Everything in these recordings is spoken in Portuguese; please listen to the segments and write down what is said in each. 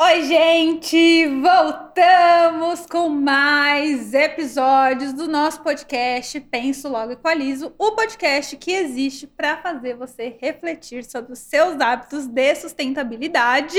Oi, gente! Voltamos com mais episódios do nosso podcast Penso Logo Equalizo o podcast que existe para fazer você refletir sobre os seus hábitos de sustentabilidade.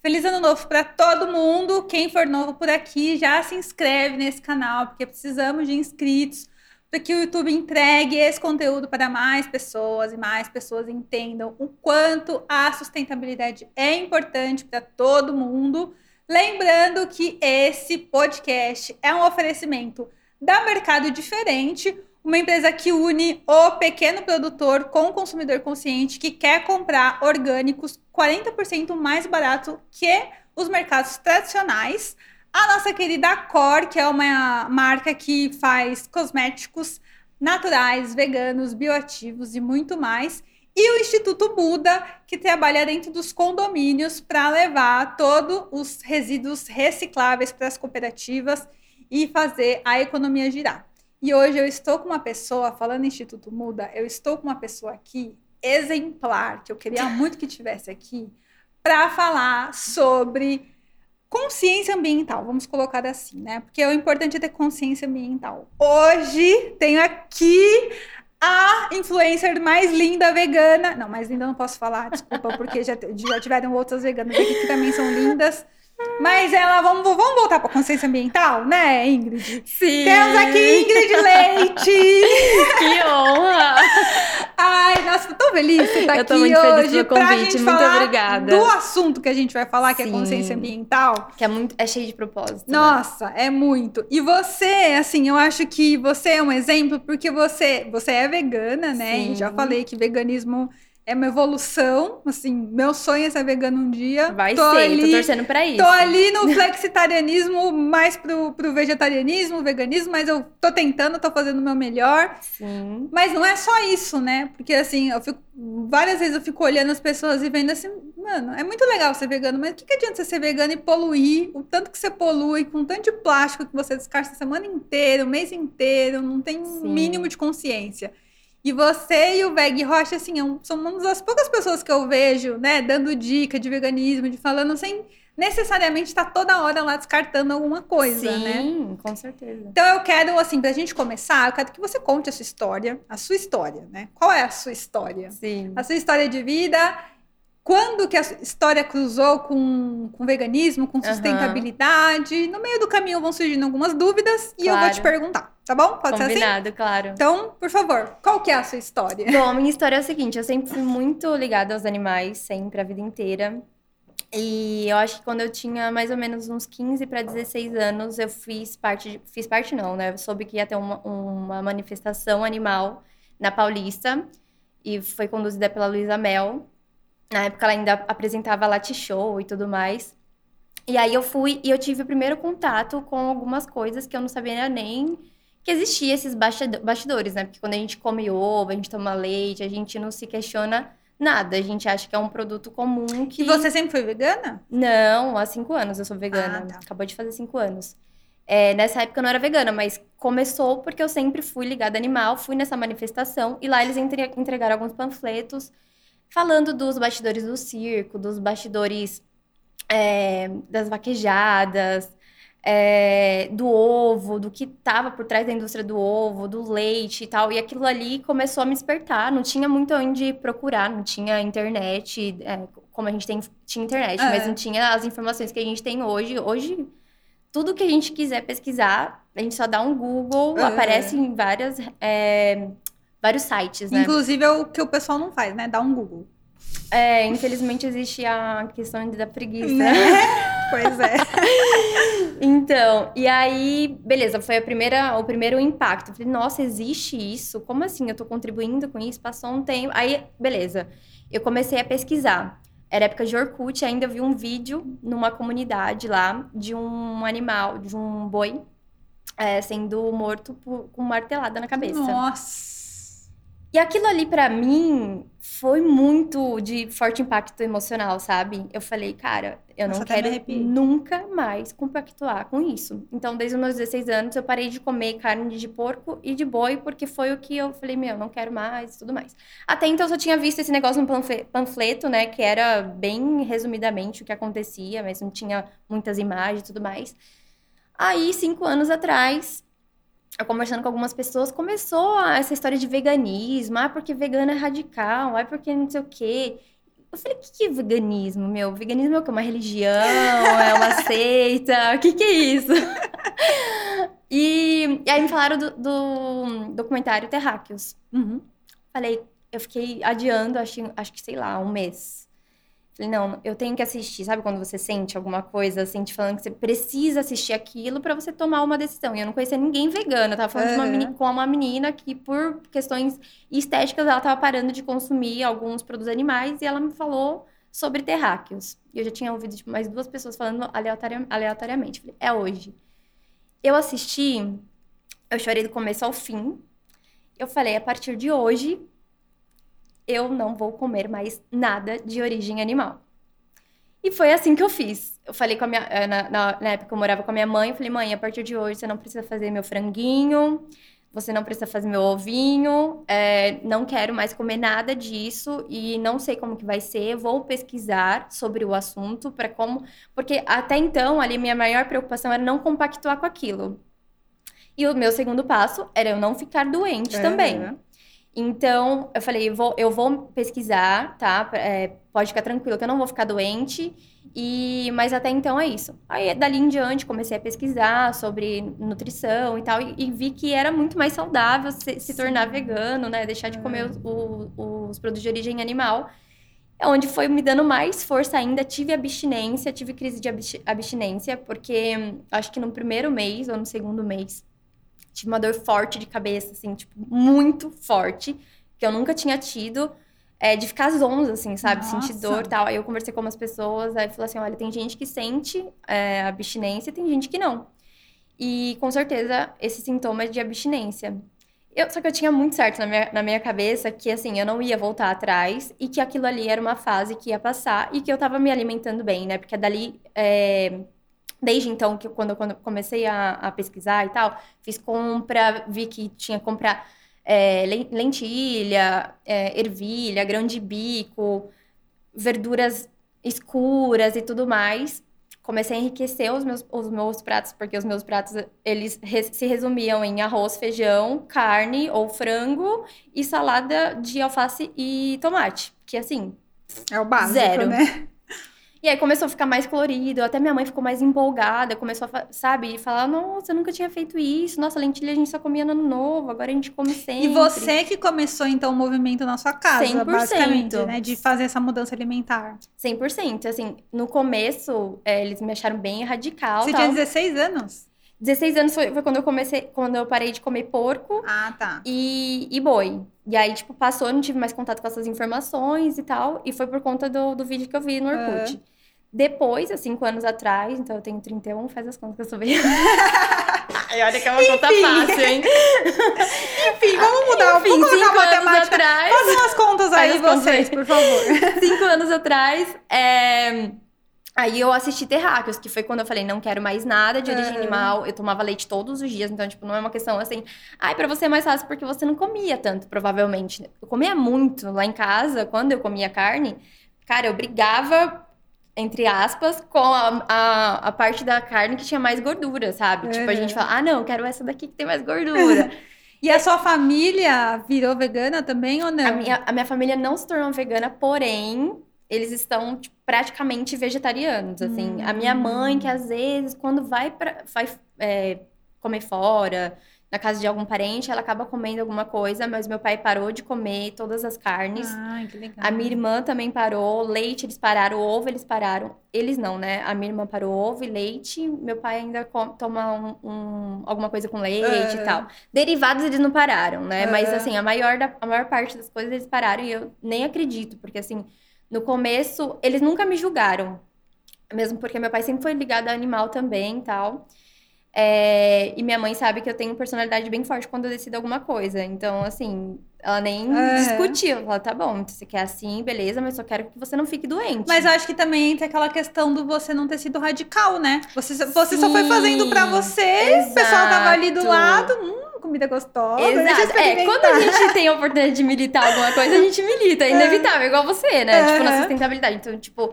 Feliz ano novo para todo mundo! Quem for novo por aqui, já se inscreve nesse canal, porque precisamos de inscritos para que o YouTube entregue esse conteúdo para mais pessoas e mais pessoas entendam o quanto a sustentabilidade é importante para todo mundo. Lembrando que esse podcast é um oferecimento da Mercado Diferente, uma empresa que une o pequeno produtor com o consumidor consciente que quer comprar orgânicos 40% mais barato que os mercados tradicionais. A nossa querida Cor, que é uma marca que faz cosméticos naturais, veganos, bioativos e muito mais. E o Instituto Buda, que trabalha dentro dos condomínios para levar todos os resíduos recicláveis para as cooperativas e fazer a economia girar. E hoje eu estou com uma pessoa, falando em Instituto Muda, eu estou com uma pessoa aqui exemplar, que eu queria muito que tivesse aqui, para falar sobre consciência ambiental, vamos colocar assim, né? Porque o importante é ter consciência ambiental. Hoje tenho aqui a influencer mais linda vegana. Não, mais linda não posso falar, desculpa, porque já, já tiveram outras veganas aqui que também são lindas. Mas ela, vamos, vamos voltar para consciência ambiental, né, Ingrid? Sim. Temos aqui Ingrid Leite. que honra! Ai, nossa, tô feliz que tá Eu tô aqui muito feliz hoje pelo convite, gente muito falar obrigada. do assunto que a gente vai falar, que é Sim. consciência ambiental. Que é muito, é cheio de propósito. né? Nossa, é muito. E você, assim, eu acho que você é um exemplo porque você, você é vegana, né? E Sim. já falei que veganismo é uma evolução. Assim, meu sonho é ser vegano um dia. Vai tô ser, ali, tô torcendo pra isso. Tô ali no flexitarianismo, mais pro, pro vegetarianismo, veganismo, mas eu tô tentando, tô fazendo o meu melhor. Sim. Mas não é só isso, né? Porque assim, eu fico. Várias vezes eu fico olhando as pessoas e vendo assim, mano, é muito legal ser vegano, mas o que, que adianta você ser vegano e poluir? O tanto que você polui, com o tanto de plástico que você descarta a semana inteira, o mês inteiro, não tem um Sim. mínimo de consciência. E você e o Veg Rocha, assim, é são uma das poucas pessoas que eu vejo, né, dando dica de veganismo, de falando sem necessariamente estar toda hora lá descartando alguma coisa, Sim, né? com certeza. Então eu quero, assim, pra gente começar, eu quero que você conte a sua história, a sua história, né? Qual é a sua história? Sim. A sua história de vida, quando que a história cruzou com, com veganismo, com sustentabilidade. No meio do caminho vão surgindo algumas dúvidas e eu vou Claro. te perguntar, tá bom? Pode ser assim? Combinado, claro. Então, por favor, qual que é a sua história? Bom, minha história é o seguinte, eu sempre fui muito ligada aos animais, sempre, a vida inteira. E eu acho que quando eu tinha mais ou menos uns 15 para 16 anos, eu fiz parte, de- fiz parte não, né? Eu soube que ia ter uma, uma manifestação animal na Paulista e foi conduzida pela Luísa Mel. Na época ela ainda apresentava Latte Show e tudo mais. E aí eu fui e eu tive o primeiro contato com algumas coisas que eu não sabia nem que existia esses bastid- bastidores, né? Porque quando a gente come ovo, a gente toma leite, a gente não se questiona nada. A gente acha que é um produto comum que... E você sempre foi vegana? Não, há cinco anos eu sou vegana. Ah, tá. Acabou de fazer cinco anos. É, nessa época eu não era vegana, mas começou porque eu sempre fui ligada a animal, fui nessa manifestação e lá eles entre- entregaram alguns panfletos falando dos bastidores do circo, dos bastidores é, das vaquejadas, é, do ovo, do que estava por trás da indústria do ovo, do leite e tal. E aquilo ali começou a me despertar. Não tinha muito onde procurar, não tinha internet, é, como a gente tem, tinha internet, É. mas não tinha as informações que a gente tem hoje. Hoje, tudo que a gente quiser pesquisar, a gente só dá um Google, É. aparece em várias, é, vários sites, né? Inclusive é o que o pessoal não faz, né? Dá um Google. É, infelizmente existe a questão da preguiça. Né? pois é. Então, e aí, beleza, foi a primeira, o primeiro impacto. Falei, nossa, existe isso? Como assim? Eu tô contribuindo com isso? Passou um tempo. Aí, beleza. Eu comecei a pesquisar. Era época de Orkut, ainda vi um vídeo numa comunidade lá de um animal, de um boi, é, sendo morto por- com martelada na cabeça. Nossa. E aquilo ali para mim foi muito de forte impacto emocional, sabe? Eu falei, cara, eu não Nossa, me quero nunca mais compactuar com isso. Então, desde os meus 16 anos, eu parei de comer carne de porco e de boi, porque foi o que eu falei, meu, não quero mais e tudo mais. Até então, eu só tinha visto esse negócio no panfle- panfleto, né? Que era bem resumidamente o que acontecia, mas não tinha muitas imagens e tudo mais. Aí, cinco anos atrás, eu conversando com algumas pessoas, começou essa história de veganismo. Ah, porque vegano é radical. Ah, porque não sei o quê. Eu falei, o que, que é veganismo, meu? Veganismo é o quê? Uma religião? É uma seita? O que, que é isso? E, e aí me falaram do, do documentário Terráqueos. Uhum. Falei, eu fiquei adiando, acho, acho que, sei lá, um mês. Falei, não, eu tenho que assistir. Sabe quando você sente alguma coisa, assim, te falando que você precisa assistir aquilo pra você tomar uma decisão? E eu não conhecia ninguém vegano. Eu tava falando de uma com uma menina que, por questões estéticas, ela tava parando de consumir alguns produtos animais e ela me falou sobre terráqueos. E eu já tinha ouvido tipo, mais duas pessoas falando aleatori- aleatoriamente. Falei, é hoje. Eu assisti, eu chorei do começo ao fim. Eu falei, a partir de hoje, eu não vou comer mais nada de origem animal. E foi assim que eu fiz. Eu falei com a minha. eh, Na, na- na época eu morava com a minha mãe, eu falei, mãe, a partir de hoje você não precisa fazer meu franguinho, você não precisa fazer meu ovinho, eh, não quero mais comer nada disso e não sei como que vai ser, vou pesquisar sobre o assunto para como. Porque até então, ali, minha maior preocupação era não compactuar com aquilo. E o meu segundo passo era eu não ficar doente também. Aham. Então, eu falei, eu vou, eu vou pesquisar, tá? É, pode ficar tranquilo que eu não vou ficar doente. E, mas até então é isso. Aí, dali em diante, comecei a pesquisar sobre nutrição e tal. E, e vi que era muito mais saudável se, se tornar vegano, né? Deixar de comer É. os, o- os produtos de origem animal. É onde foi me dando mais força ainda. Tive abstinência, tive crise de absti- abstinência, porque hum, acho que no primeiro mês ou no segundo mês tive uma dor forte de cabeça, assim, tipo, muito forte, que eu nunca tinha tido, é, de ficar zonza, assim, sabe? Sentir Nossa. dor e tal. Aí eu conversei com umas pessoas, aí falou assim: olha, tem gente que sente é, abstinência e tem gente que não. E com certeza esse sintoma é de abstinência. Eu, só que eu tinha muito certo na minha, na minha cabeça que, assim, eu não ia voltar atrás e que aquilo ali era uma fase que ia passar e que eu tava me alimentando bem, né? Porque dali, é, desde então, que quando, quando eu comecei a, a pesquisar e tal, fiz compra, vi que tinha que comprar é, len- lentilha, é, ervilha, grão de bico, verduras escuras e tudo mais. Comecei a enriquecer os meus, os meus pratos, porque os meus pratos, eles res- se resumiam em arroz, feijão, carne ou frango e salada de alface e tomate. Que assim, É o básico, Zero. né? E aí começou a ficar mais colorido, até minha mãe ficou mais empolgada, começou a, sabe, falar, nossa, eu nunca tinha feito isso, nossa, lentilha a gente só comia no ano novo, agora a gente come sempre. E você que começou, então, o movimento na sua casa, 100%. basicamente, né? De fazer essa mudança alimentar. 100%, assim, no começo, é, eles me acharam bem radical, Você tal. tinha 16 anos? 16 anos foi, foi quando eu comecei, quando eu parei de comer porco Ah, tá. e, e boi. E aí, tipo, passou, eu não tive mais contato com essas informações e tal, e foi por conta do, do vídeo que eu vi no Orkut. Depois, há cinco anos atrás, então eu tenho 31, faz as contas que eu sou bem. Ai, olha que é uma conta Enfim. fácil, hein? Enfim, vamos mudar. Enfim, vamos colocar cinco anos atrás. Façam as contas Faz aí, vocês, por favor. cinco anos atrás, é, aí eu assisti Terráqueos, que foi quando eu falei, não quero mais nada de origem Aham. animal. Eu tomava leite todos os dias, então, tipo, não é uma questão assim, ai, pra você é mais fácil porque você não comia tanto, provavelmente. Eu comia muito lá em casa, quando eu comia carne, cara, eu brigava. Entre aspas, com a, a, a parte da carne que tinha mais gordura, sabe? Tipo, a gente Aham. fala, ah, não, eu quero essa daqui que tem mais gordura. E a sua família virou vegana também ou não? A minha, a minha família não se tornou vegana, porém, eles estão tipo, praticamente vegetarianos, assim. A minha mãe, que às vezes, quando vai, pra, vai é, comer fora, na casa de algum parente, ela acaba comendo alguma coisa, mas meu pai parou de comer todas as carnes. Ai, que legal. A minha irmã também parou, leite eles pararam, ovo eles pararam. Eles não, né? A minha irmã parou ovo e leite, meu pai ainda toma um- um- alguma coisa com leite e tal. Derivados eles não pararam, né? Mas Ah. assim, a maior, da- a maior parte das coisas eles pararam e eu nem acredito, porque assim, no começo eles nunca me julgaram. Mesmo porque meu pai sempre foi ligado a animal também e tal. É, e minha mãe sabe que eu tenho personalidade bem forte quando eu decido alguma coisa. Então, assim, ela nem É. discutiu. Ela tá bom, você quer assim, beleza, mas só quero que você não fique doente. Mas eu acho que também entra aquela questão do você não ter sido radical, né? Você, você só foi fazendo pra você, o pessoal tava ali do lado, hum, comida gostosa, Exato. É, quando a gente tem a oportunidade de militar alguma coisa, a gente milita. É inevitável, igual você, né? Tipo, na sustentabilidade. Então, tipo,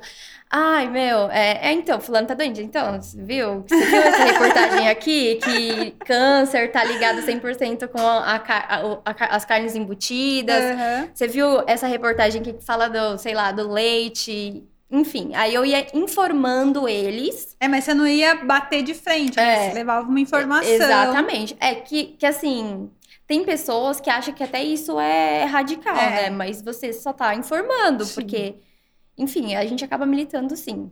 ai, meu, é, é, então, fulano tá doente. Então, viu? Você viu essa reportagem aqui? Que câncer tá ligado 100% com a, a- a as carnes embutidas. Aham. Você viu essa reportagem que fala do, sei lá, do leite? Enfim, aí eu ia informando eles É, mas você não ia bater de frente, né? É. Você levava uma informação. Exatamente. É que, que assim, tem pessoas que acham que até isso é radical, É. né? Mas você só tá informando, Sim. porque, enfim, a gente acaba militando sim.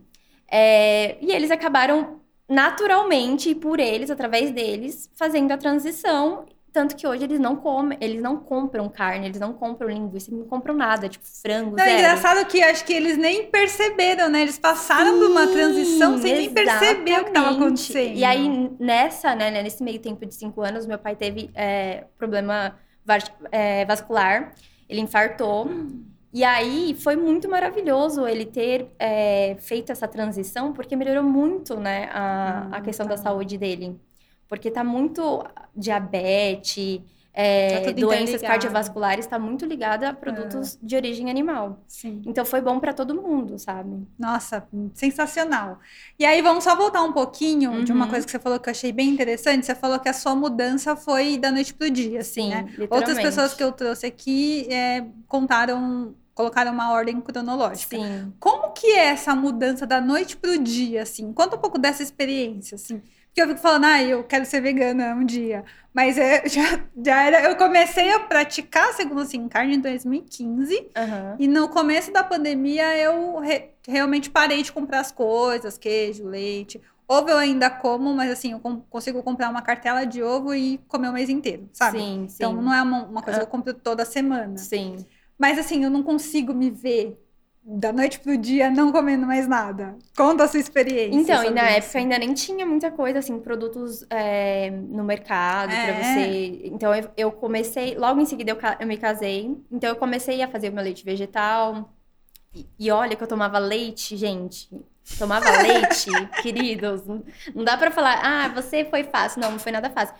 É, e eles acabaram naturalmente, e por eles, através deles, fazendo a transição. Tanto que hoje eles não comem, eles não compram carne, eles não compram linguiça, eles não compram nada, tipo frango, Não, é engraçado que acho que eles nem perceberam, né? Eles passaram por uma transição sem nem perceber o que estava exatamente. acontecendo. E aí, nessa, né, nesse meio tempo de cinco anos, meu pai teve é, problema é, vascular, ele infartou. E aí foi muito maravilhoso ele ter é, feito essa transição, porque melhorou muito, né, a, a Hum, questão tá. da saúde dele. Porque tá muito diabetes, é, Tá doenças cardiovasculares, tá muito ligada a produtos de origem animal. Sim. Então foi bom para todo mundo, sabe? Nossa, sensacional. E aí, vamos só voltar um pouquinho de uma Uhum. coisa que você falou que eu achei bem interessante. Você falou que a sua mudança foi da noite pro dia, assim, Sim, né? Outras pessoas que eu trouxe aqui é, contaram, colocaram uma ordem cronológica. Sim. Como que é essa mudança da noite pro dia, assim? Conta um pouco dessa experiência, assim. Porque eu fico falando, ah, eu quero ser vegana um dia. Mas é, já, já era. Eu comecei a praticar, segundo assim, carne em 2015. Aham. E no começo da pandemia eu re- realmente parei de comprar as coisas, queijo, leite. Ovo eu ainda como, mas assim, eu consigo comprar uma cartela de ovo e comer o mês inteiro, sabe? Sim, sim. Então não é uma, uma coisa que Ah. eu compro toda semana. Sim. Mas assim, eu não consigo me ver da noite pro dia não comendo mais nada. Conta a sua experiência. Então, e na isso. época ainda nem tinha muita coisa, assim, produtos é, no mercado pra É. você. Então, eu, eu comecei, logo em seguida eu, eu me casei. Então, eu comecei a fazer o meu leite vegetal. E, e olha que eu tomava leite, gente. Tomava leite, queridos. Não, não dá pra falar, ah, você foi fácil. Não, não foi nada fácil.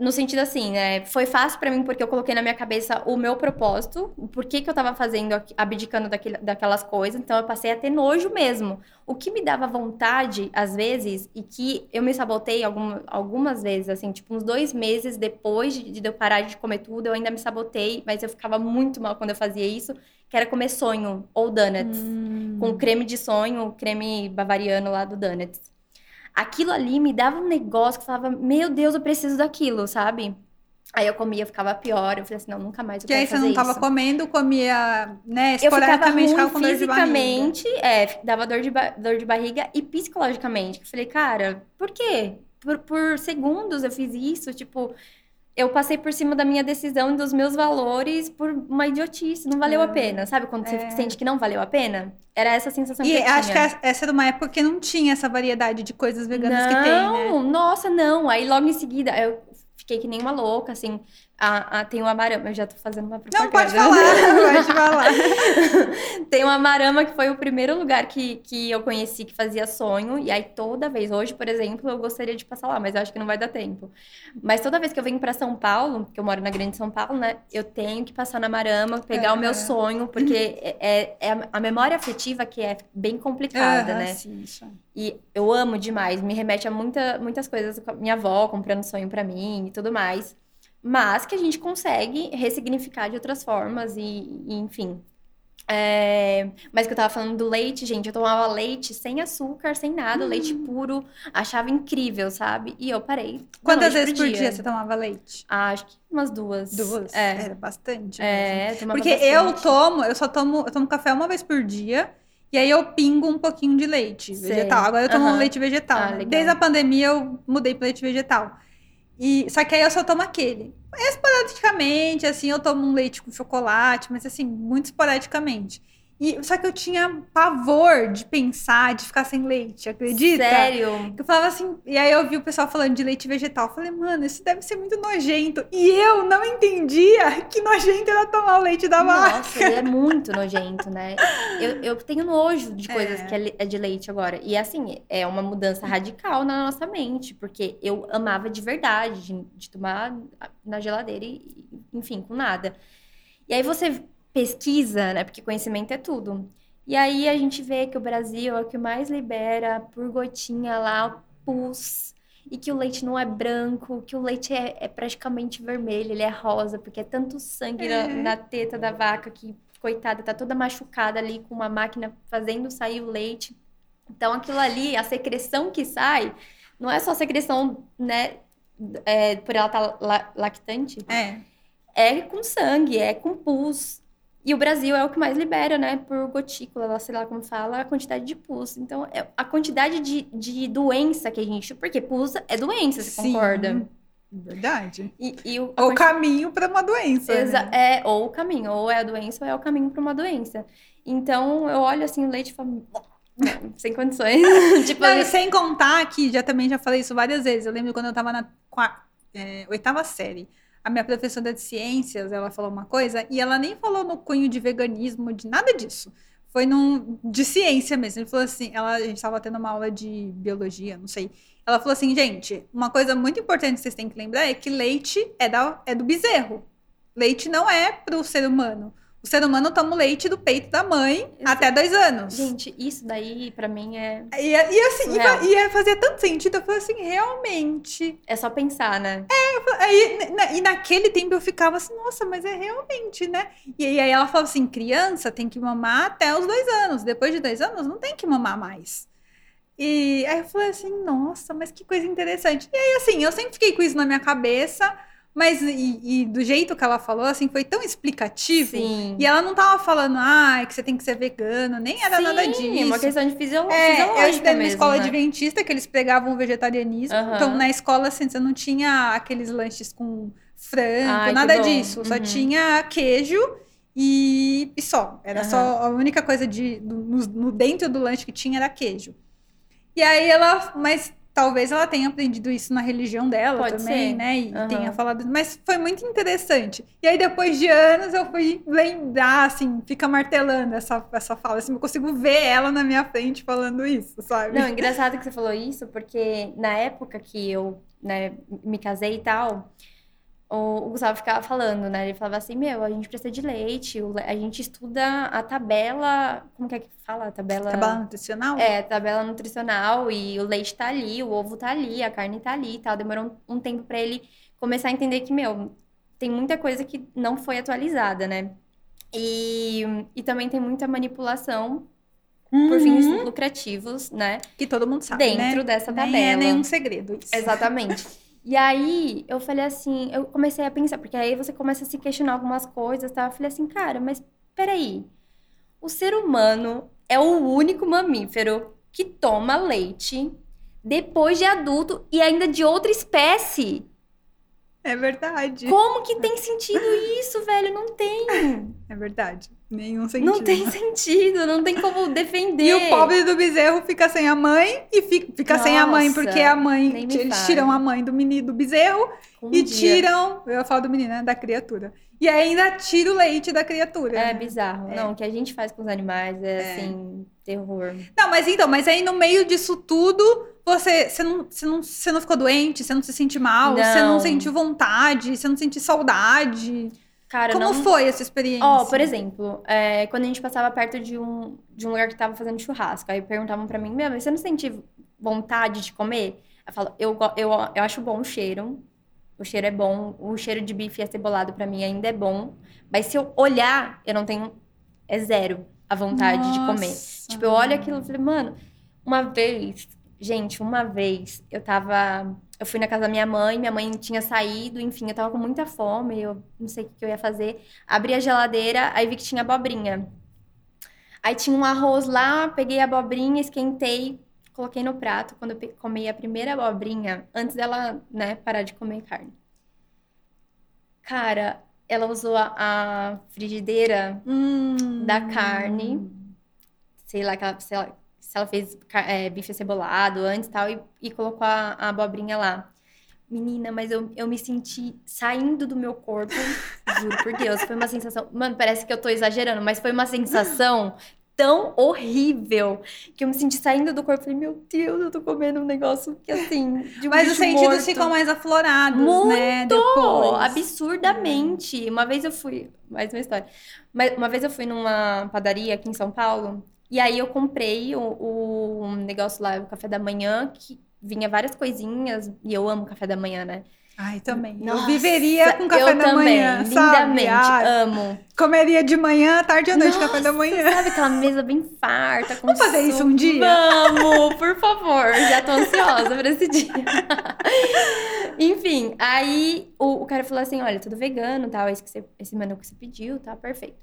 No, sentido assim, né? Foi fácil pra mim porque eu coloquei na minha cabeça o meu propósito, o porquê que eu tava fazendo, abdicando daquele, daquelas coisas. Então eu passei a ter nojo mesmo. O que me dava vontade, às vezes, e que eu me sabotei algum, algumas vezes, assim, tipo, uns dois meses depois de, de eu parar de comer tudo, eu ainda me sabotei, mas eu ficava muito mal quando eu fazia isso, que era comer sonho ou donuts Hum. com creme de sonho, creme bavariano lá do Donuts. Aquilo ali me dava um negócio que eu falava, meu Deus, eu preciso daquilo, sabe? Aí eu comia, eu ficava pior. Eu falei assim, não, nunca mais eu Que quero aí você não tava isso. comendo, comia, né, Eu ficava esporadicamente, ruim ficava com dor de barriga. fisicamente, é, dava dor de, dor de barriga e psicologicamente. Eu falei, cara, por quê? Por, por segundos eu fiz isso, tipo, eu passei por cima da minha decisão e dos meus valores por uma idiotice, não valeu a É. pena, sabe? Quando É. você sente que não valeu a pena, era essa sensação E que eu acho que tinha. essa era uma época que não tinha essa variedade de coisas veganas não, que tem, né? nossa, não. Aí logo em seguida eu fiquei que nem uma louca, assim. A, a- tem uma marama, eu já tô fazendo uma propaganda. Não, pode falar, pode falar. Tem uma marama que foi o primeiro lugar que, que eu conheci que fazia sonho. E aí toda vez, hoje, por exemplo, eu gostaria de passar lá, mas eu acho que não vai dar tempo. Mas toda vez que eu venho pra São Paulo, que eu moro na Grande São Paulo, né? Eu tenho que passar na marama, pegar o meu sonho, porque é, é- é a memória afetiva que é bem complicada, Aham, né? sim, isso. E eu amo demais, me remete a muita, muitas coisas minha avó comprando sonho pra mim e tudo mais. Mas que a gente consegue ressignificar de outras formas e, e, enfim. É, Mas que eu tava falando do leite, gente, eu tomava leite sem açúcar, sem nada, leite Hum. puro, achava incrível, sabe? E eu parei. Quantas vezes por dia você tomava leite? Ah, acho que umas duas. Duas? É. Era bastante. mesmo. É, tomava Porque eu bastante. tomo, eu só tomo, eu tomo café uma vez por dia. E aí eu pingo um pouquinho de leite Sei. vegetal. Agora eu tomo Aham. leite vegetal. Ah, né? Desde a pandemia eu mudei para leite vegetal. E só que aí eu só tomo aquele. Esporadicamente, assim, eu tomo um leite com chocolate, mas assim, muito esporadicamente. E, só que eu tinha pavor de pensar, de ficar sem leite, acredita? Sério? Eu falava assim, e aí eu vi o pessoal falando de leite vegetal. Eu falei, mano, isso deve ser muito nojento. E eu não entendia que nojento era tomar o leite da vaca. Nossa, ele é muito nojento, né? Eu, eu tenho nojo de coisas É. que é é de leite agora. E assim, é uma mudança radical na nossa mente, porque eu amava de verdade, de, de tomar na geladeira e, enfim, com nada. E aí você pesquisa, né? Porque conhecimento é tudo. E aí a gente vê que o Brasil é o que mais libera por gotinha lá pus. E que o leite não é branco, que o leite é, é praticamente vermelho, ele é rosa, porque é tanto sangue na, É. na teta da vaca que, coitada, tá toda machucada ali com uma máquina fazendo sair o leite. Então aquilo ali, a secreção que sai, não é só secreção, né? é, por ela estar lactante, É. é com sangue, é com pus. E o Brasil é o que mais libera, né? Por gotícula, sei lá como fala, a quantidade de pus. Então, é a quantidade de, de doença que a gente. Porque pus é doença, você Sim. concorda? Verdade. E, e o, Ou quanti- caminho para uma doença. Exa- né? É, ou o caminho, ou é a doença, ou é o caminho para uma doença. Então, eu olho assim o leite e falo. "Não, Sem condições. tipo, Não, sem contar que já também já falei isso várias vezes. Eu lembro quando eu tava na é, oitava série. A minha professora de ciências, ela falou uma coisa, e ela nem falou no cunho de veganismo, de nada disso. Foi num, de ciência mesmo. Ele falou assim, ela, a gente estava tendo uma aula de biologia, não sei. Ela falou assim, gente, uma coisa muito importante que vocês têm que lembrar é que leite é, da, é do bezerro. Leite não é para o ser humano. O ser humano toma o leite do peito da mãe Exato. até dois anos. gente, isso daí, pra mim, é, E, e assim, e, e fazia tanto sentido. Eu falei assim, realmente. é só pensar, né? Aí, na- e naquele tempo eu ficava assim, nossa, mas é realmente, né? E aí aí ela falou assim: criança tem que mamar até os dois anos. Depois de dois anos, não tem que mamar mais. E aí eu falei assim, nossa, mas que coisa interessante. E aí, assim, eu sempre fiquei com isso na minha cabeça, mas e, e do jeito que ela falou, assim, foi tão explicativo. Sim. E ela não tava falando, ah, que você tem que ser vegano, nem era nada Sim, disso. é uma questão de fisio... É, eu estudei numa escola né? adventista que eles pregavam o vegetarianismo. Aham. Então, na escola, assim, você não tinha aqueles lanches com frango, Ai, nada disso. Só Uhum. tinha queijo e, e só. Era Aham. só a única coisa de no, no- dentro do lanche que tinha era queijo. E aí ela, mas talvez ela tenha aprendido isso na religião dela Pode também, ser. né? E Aham. tenha falado, mas foi muito interessante. E aí depois de anos eu fui lembrar, assim, fica martelando essa, essa fala, assim, eu consigo ver ela na minha frente falando isso, sabe? Não, engraçado que você falou isso, porque na época que eu, né, me casei e tal, o Gustavo ficava falando, né? Ele falava assim, meu, a gente precisa de leite, a gente estuda a tabela, como que é que fala? A tabela... Tabela nutricional? É, tabela nutricional e o leite tá ali, o ovo tá ali, a carne tá ali e tal. Demorou um, um tempo pra ele começar a entender que, meu, tem muita coisa que não foi atualizada, né? E, e também tem muita manipulação por fins Uhum. lucrativos, né? Que todo mundo sabe, dentro né? dessa Nem tabela. é nenhum segredo isso. Exatamente. E aí, eu falei assim, eu comecei a pensar, porque aí você começa a se questionar algumas coisas, tá? Eu falei assim, cara, mas peraí. O ser humano é o único mamífero que toma leite depois de adulto e ainda de outra espécie. É verdade. Como que tem sentido isso, velho? Não tem. É verdade. Nenhum sentido. Não tem sentido, não tem como defender. E o pobre do bezerro fica sem a mãe e fica, fica sem a mãe, Nossa, porque a mãe. Eles tiram a mãe do menino do bezerro Um e dia. tiram. Eu falar do menino, né? Da criatura. E ainda tira o leite da criatura. É né? bizarro. É. Não, o que a gente faz com os animais é, É. assim, terror. Não, mas então, mas aí no meio disso tudo, você, você, não, você, não, você não ficou doente, você não se sente mal, você não Não. sentiu vontade, você não sentiu saudade. Cara, Como não... foi essa experiência? Ó, por exemplo, é, quando a gente passava perto de um, de um lugar que tava fazendo churrasco, aí perguntavam pra mim, meu, mas você não sente vontade de comer? Eu falo, eu, eu, eu acho bom o cheiro, o cheiro é bom, o cheiro de bife acebolado pra mim ainda é bom, mas se eu olhar, eu não tenho, é zero a vontade de comer. Nossa. Tipo, eu olho aquilo e falei, mano, uma vez, gente, uma vez eu tava. Eu fui na casa da minha mãe, minha mãe tinha saído, enfim, eu tava com muita fome, eu não sei o que eu ia fazer. Abri a geladeira, aí vi que tinha abobrinha. Aí tinha um arroz lá, peguei a abobrinha, esquentei, coloquei no prato. Quando eu comi a primeira abobrinha, antes dela, né, parar de comer carne. Cara, ela usou a, frigideira Hum. da carne. sei lá, que ela, se, ela, fez é, bife cebolado antes e tal, e, e colocou a, a abobrinha lá. Menina, mas eu, eu me senti saindo do meu corpo, juro por Deus, foi uma sensação. Mano, parece que eu tô exagerando, mas foi uma sensação tão horrível que eu me senti saindo do corpo. Falei, meu Deus, eu tô comendo um negócio que assim. De um Mas os sentidos morto. ficam mais aflorados, Muito! né? Pô, Depois. absurdamente. Uma vez eu fui, mais uma história. Mas Uma vez eu fui numa padaria aqui em São Paulo, e aí eu comprei o, o negócio lá, o café da manhã, que vinha várias coisinhas, e eu amo café da manhã, né? Ai, também. eu Nossa, viveria com café eu da manhã, sabe? lindamente, Ai, amo. comeria de manhã, tarde e à noite, café da manhã. Sabe aquela mesa bem farta, com Vamos fazer isso um dia? Vamos, por favor. Já tô ansiosa pra esse dia. Enfim, aí o, o cara falou assim: olha, tudo vegano, tal, esse, que você, esse menu que você pediu, tá perfeito.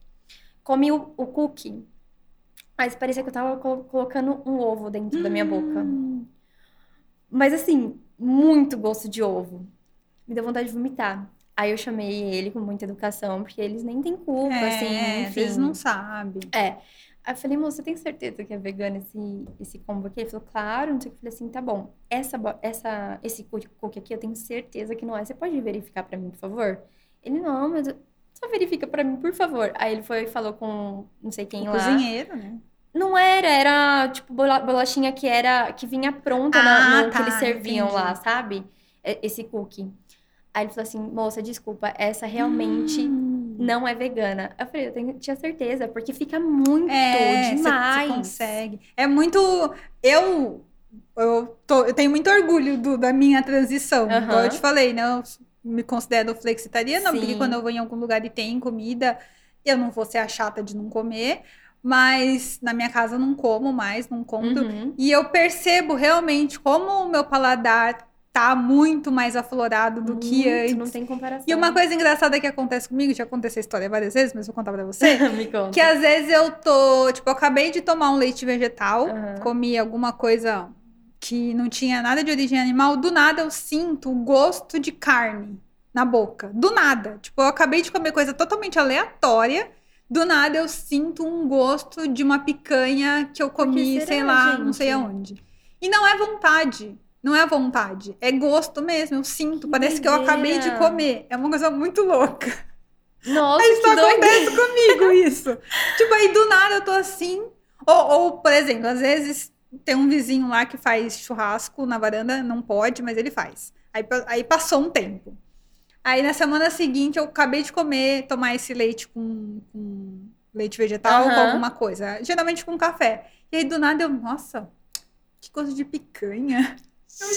Comi o, o cookie, mas parecia que eu tava colo- colocando um ovo dentro da minha boca. Hum. Mas assim, muito gosto de ovo. Me deu vontade de vomitar. Aí eu chamei ele com muita educação, porque eles nem têm culpa, É, assim, enfim. vezes não sabe. É. Aí eu falei, moço, você tem certeza que é vegano esse, esse combo aqui? Ele falou, claro, não sei o que. Eu falei assim, tá bom. Essa, essa, esse cookie aqui eu tenho certeza que não é. Você pode verificar pra mim, por favor? Ele, não, mas só verifica pra mim, por favor. Aí ele foi e falou com não sei quem O lá. cozinheiro, né? Não era, era tipo bola- bolachinha que era que vinha pronta na- Ah, no tá, que eles serviam entendi. lá, sabe? Esse cookie. Aí ele falou assim, moça, desculpa, essa realmente Hum. não é vegana. Eu falei, eu tenho, tinha certeza, porque fica muito É, demais. Você consegue. É muito. Eu, eu, tô- eu tenho muito orgulho do- da minha transição. Igual eu te falei, né? Eu me considero flexitariana, porque Sim. quando eu vou em algum lugar e tem comida, eu não vou ser a chata de não comer. Mas na minha casa eu não como mais, não compro. Uhum. E eu percebo realmente como o meu paladar tá muito mais aflorado do que Muito, antes. Não tem comparação. E uma coisa engraçada que acontece comigo, já aconteceu a história várias vezes, mas vou contar pra você. Me conta. Que às vezes eu tô, tipo, eu acabei de tomar um leite vegetal, Aham. comi alguma coisa que não tinha nada de origem animal, do nada eu sinto o gosto de carne na boca. Do nada. Tipo, eu acabei de comer coisa totalmente aleatória, do nada eu sinto um gosto de uma picanha que eu comi, será, sei lá, não sei gente? aonde. E não é vontade. Não é vontade, é gosto mesmo, eu sinto, Que parece que eu acabei de comer. É uma coisa muito louca. Nossa, Isso que doido. acontece comigo, isso. tipo, aí do nada eu tô assim. Ou, ou, por exemplo, às vezes tem um vizinho lá que faz churrasco na varanda, não pode, mas ele faz. Aí, aí passou um tempo. Aí na semana seguinte eu acabei de comer, tomar esse leite com, com leite vegetal, com Aham. alguma coisa. Geralmente com café. E aí do nada eu, nossa, que gosto de picanha.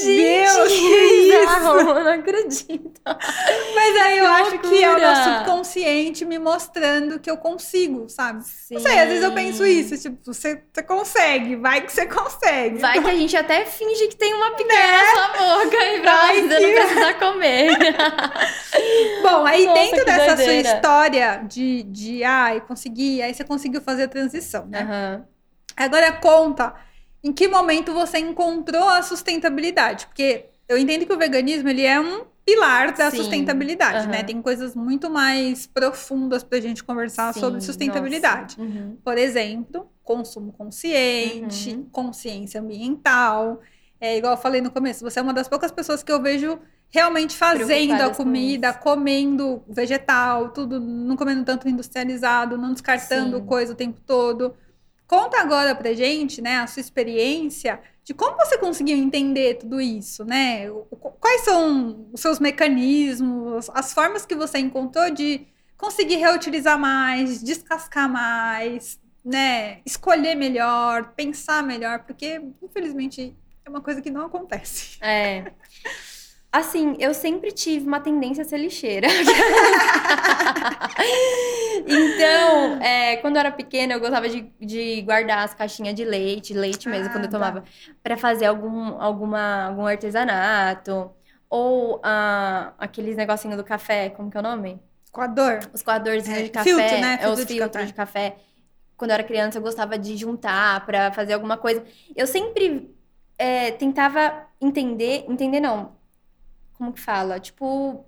Gente, Deus, que bizarro, isso? eu não acredito. Mas aí eu Que acho que é o meu subconsciente me mostrando que eu consigo, sabe? Sim. Não sei, às vezes eu penso isso, tipo, você, você consegue, vai que você consegue. Vai que a gente até finge que tem uma picanha na sua boca e pra Vai que- não precisar comer. Bom, aí Nossa, dentro dessa doideira. sua história de, de, ai, consegui, aí você conseguiu fazer a transição, né? Aham. Agora conta em que momento você encontrou a sustentabilidade, porque eu entendo que o veganismo, ele é um pilar da Sim, sustentabilidade, né? aham. Tem coisas muito mais profundas pra gente conversar Sim, sobre sustentabilidade. Uhum. Por exemplo, consumo consciente, Uhum. consciência ambiental. É igual eu falei no começo, você é uma das poucas pessoas que eu vejo realmente fazendo a com comida, isso. comendo vegetal, tudo, não comendo tanto industrializado, não descartando Sim. coisa o tempo todo. Conta agora pra gente, né, a sua experiência de como você conseguiu entender tudo isso, né? Quais são os seus mecanismos, as formas que você encontrou de conseguir reutilizar mais, descascar mais, né? Escolher melhor, pensar melhor, porque infelizmente é uma coisa que não acontece. É. Assim, eu sempre tive uma tendência a ser lixeira. então, é, quando eu era pequena, eu gostava de, de guardar as caixinhas de leite, leite mesmo, Ah, quando eu tá. tomava, pra fazer algum, alguma, algum artesanato. Ou ah, aqueles negocinhos do café, como que é o nome? Coador. Os coadorzinhos É, de café. filtro, né? É, os Filtro de filtros café. de café. Quando eu era criança, eu gostava de juntar pra fazer alguma coisa. Eu sempre é, tentava entender, entender não, como que fala? Tipo,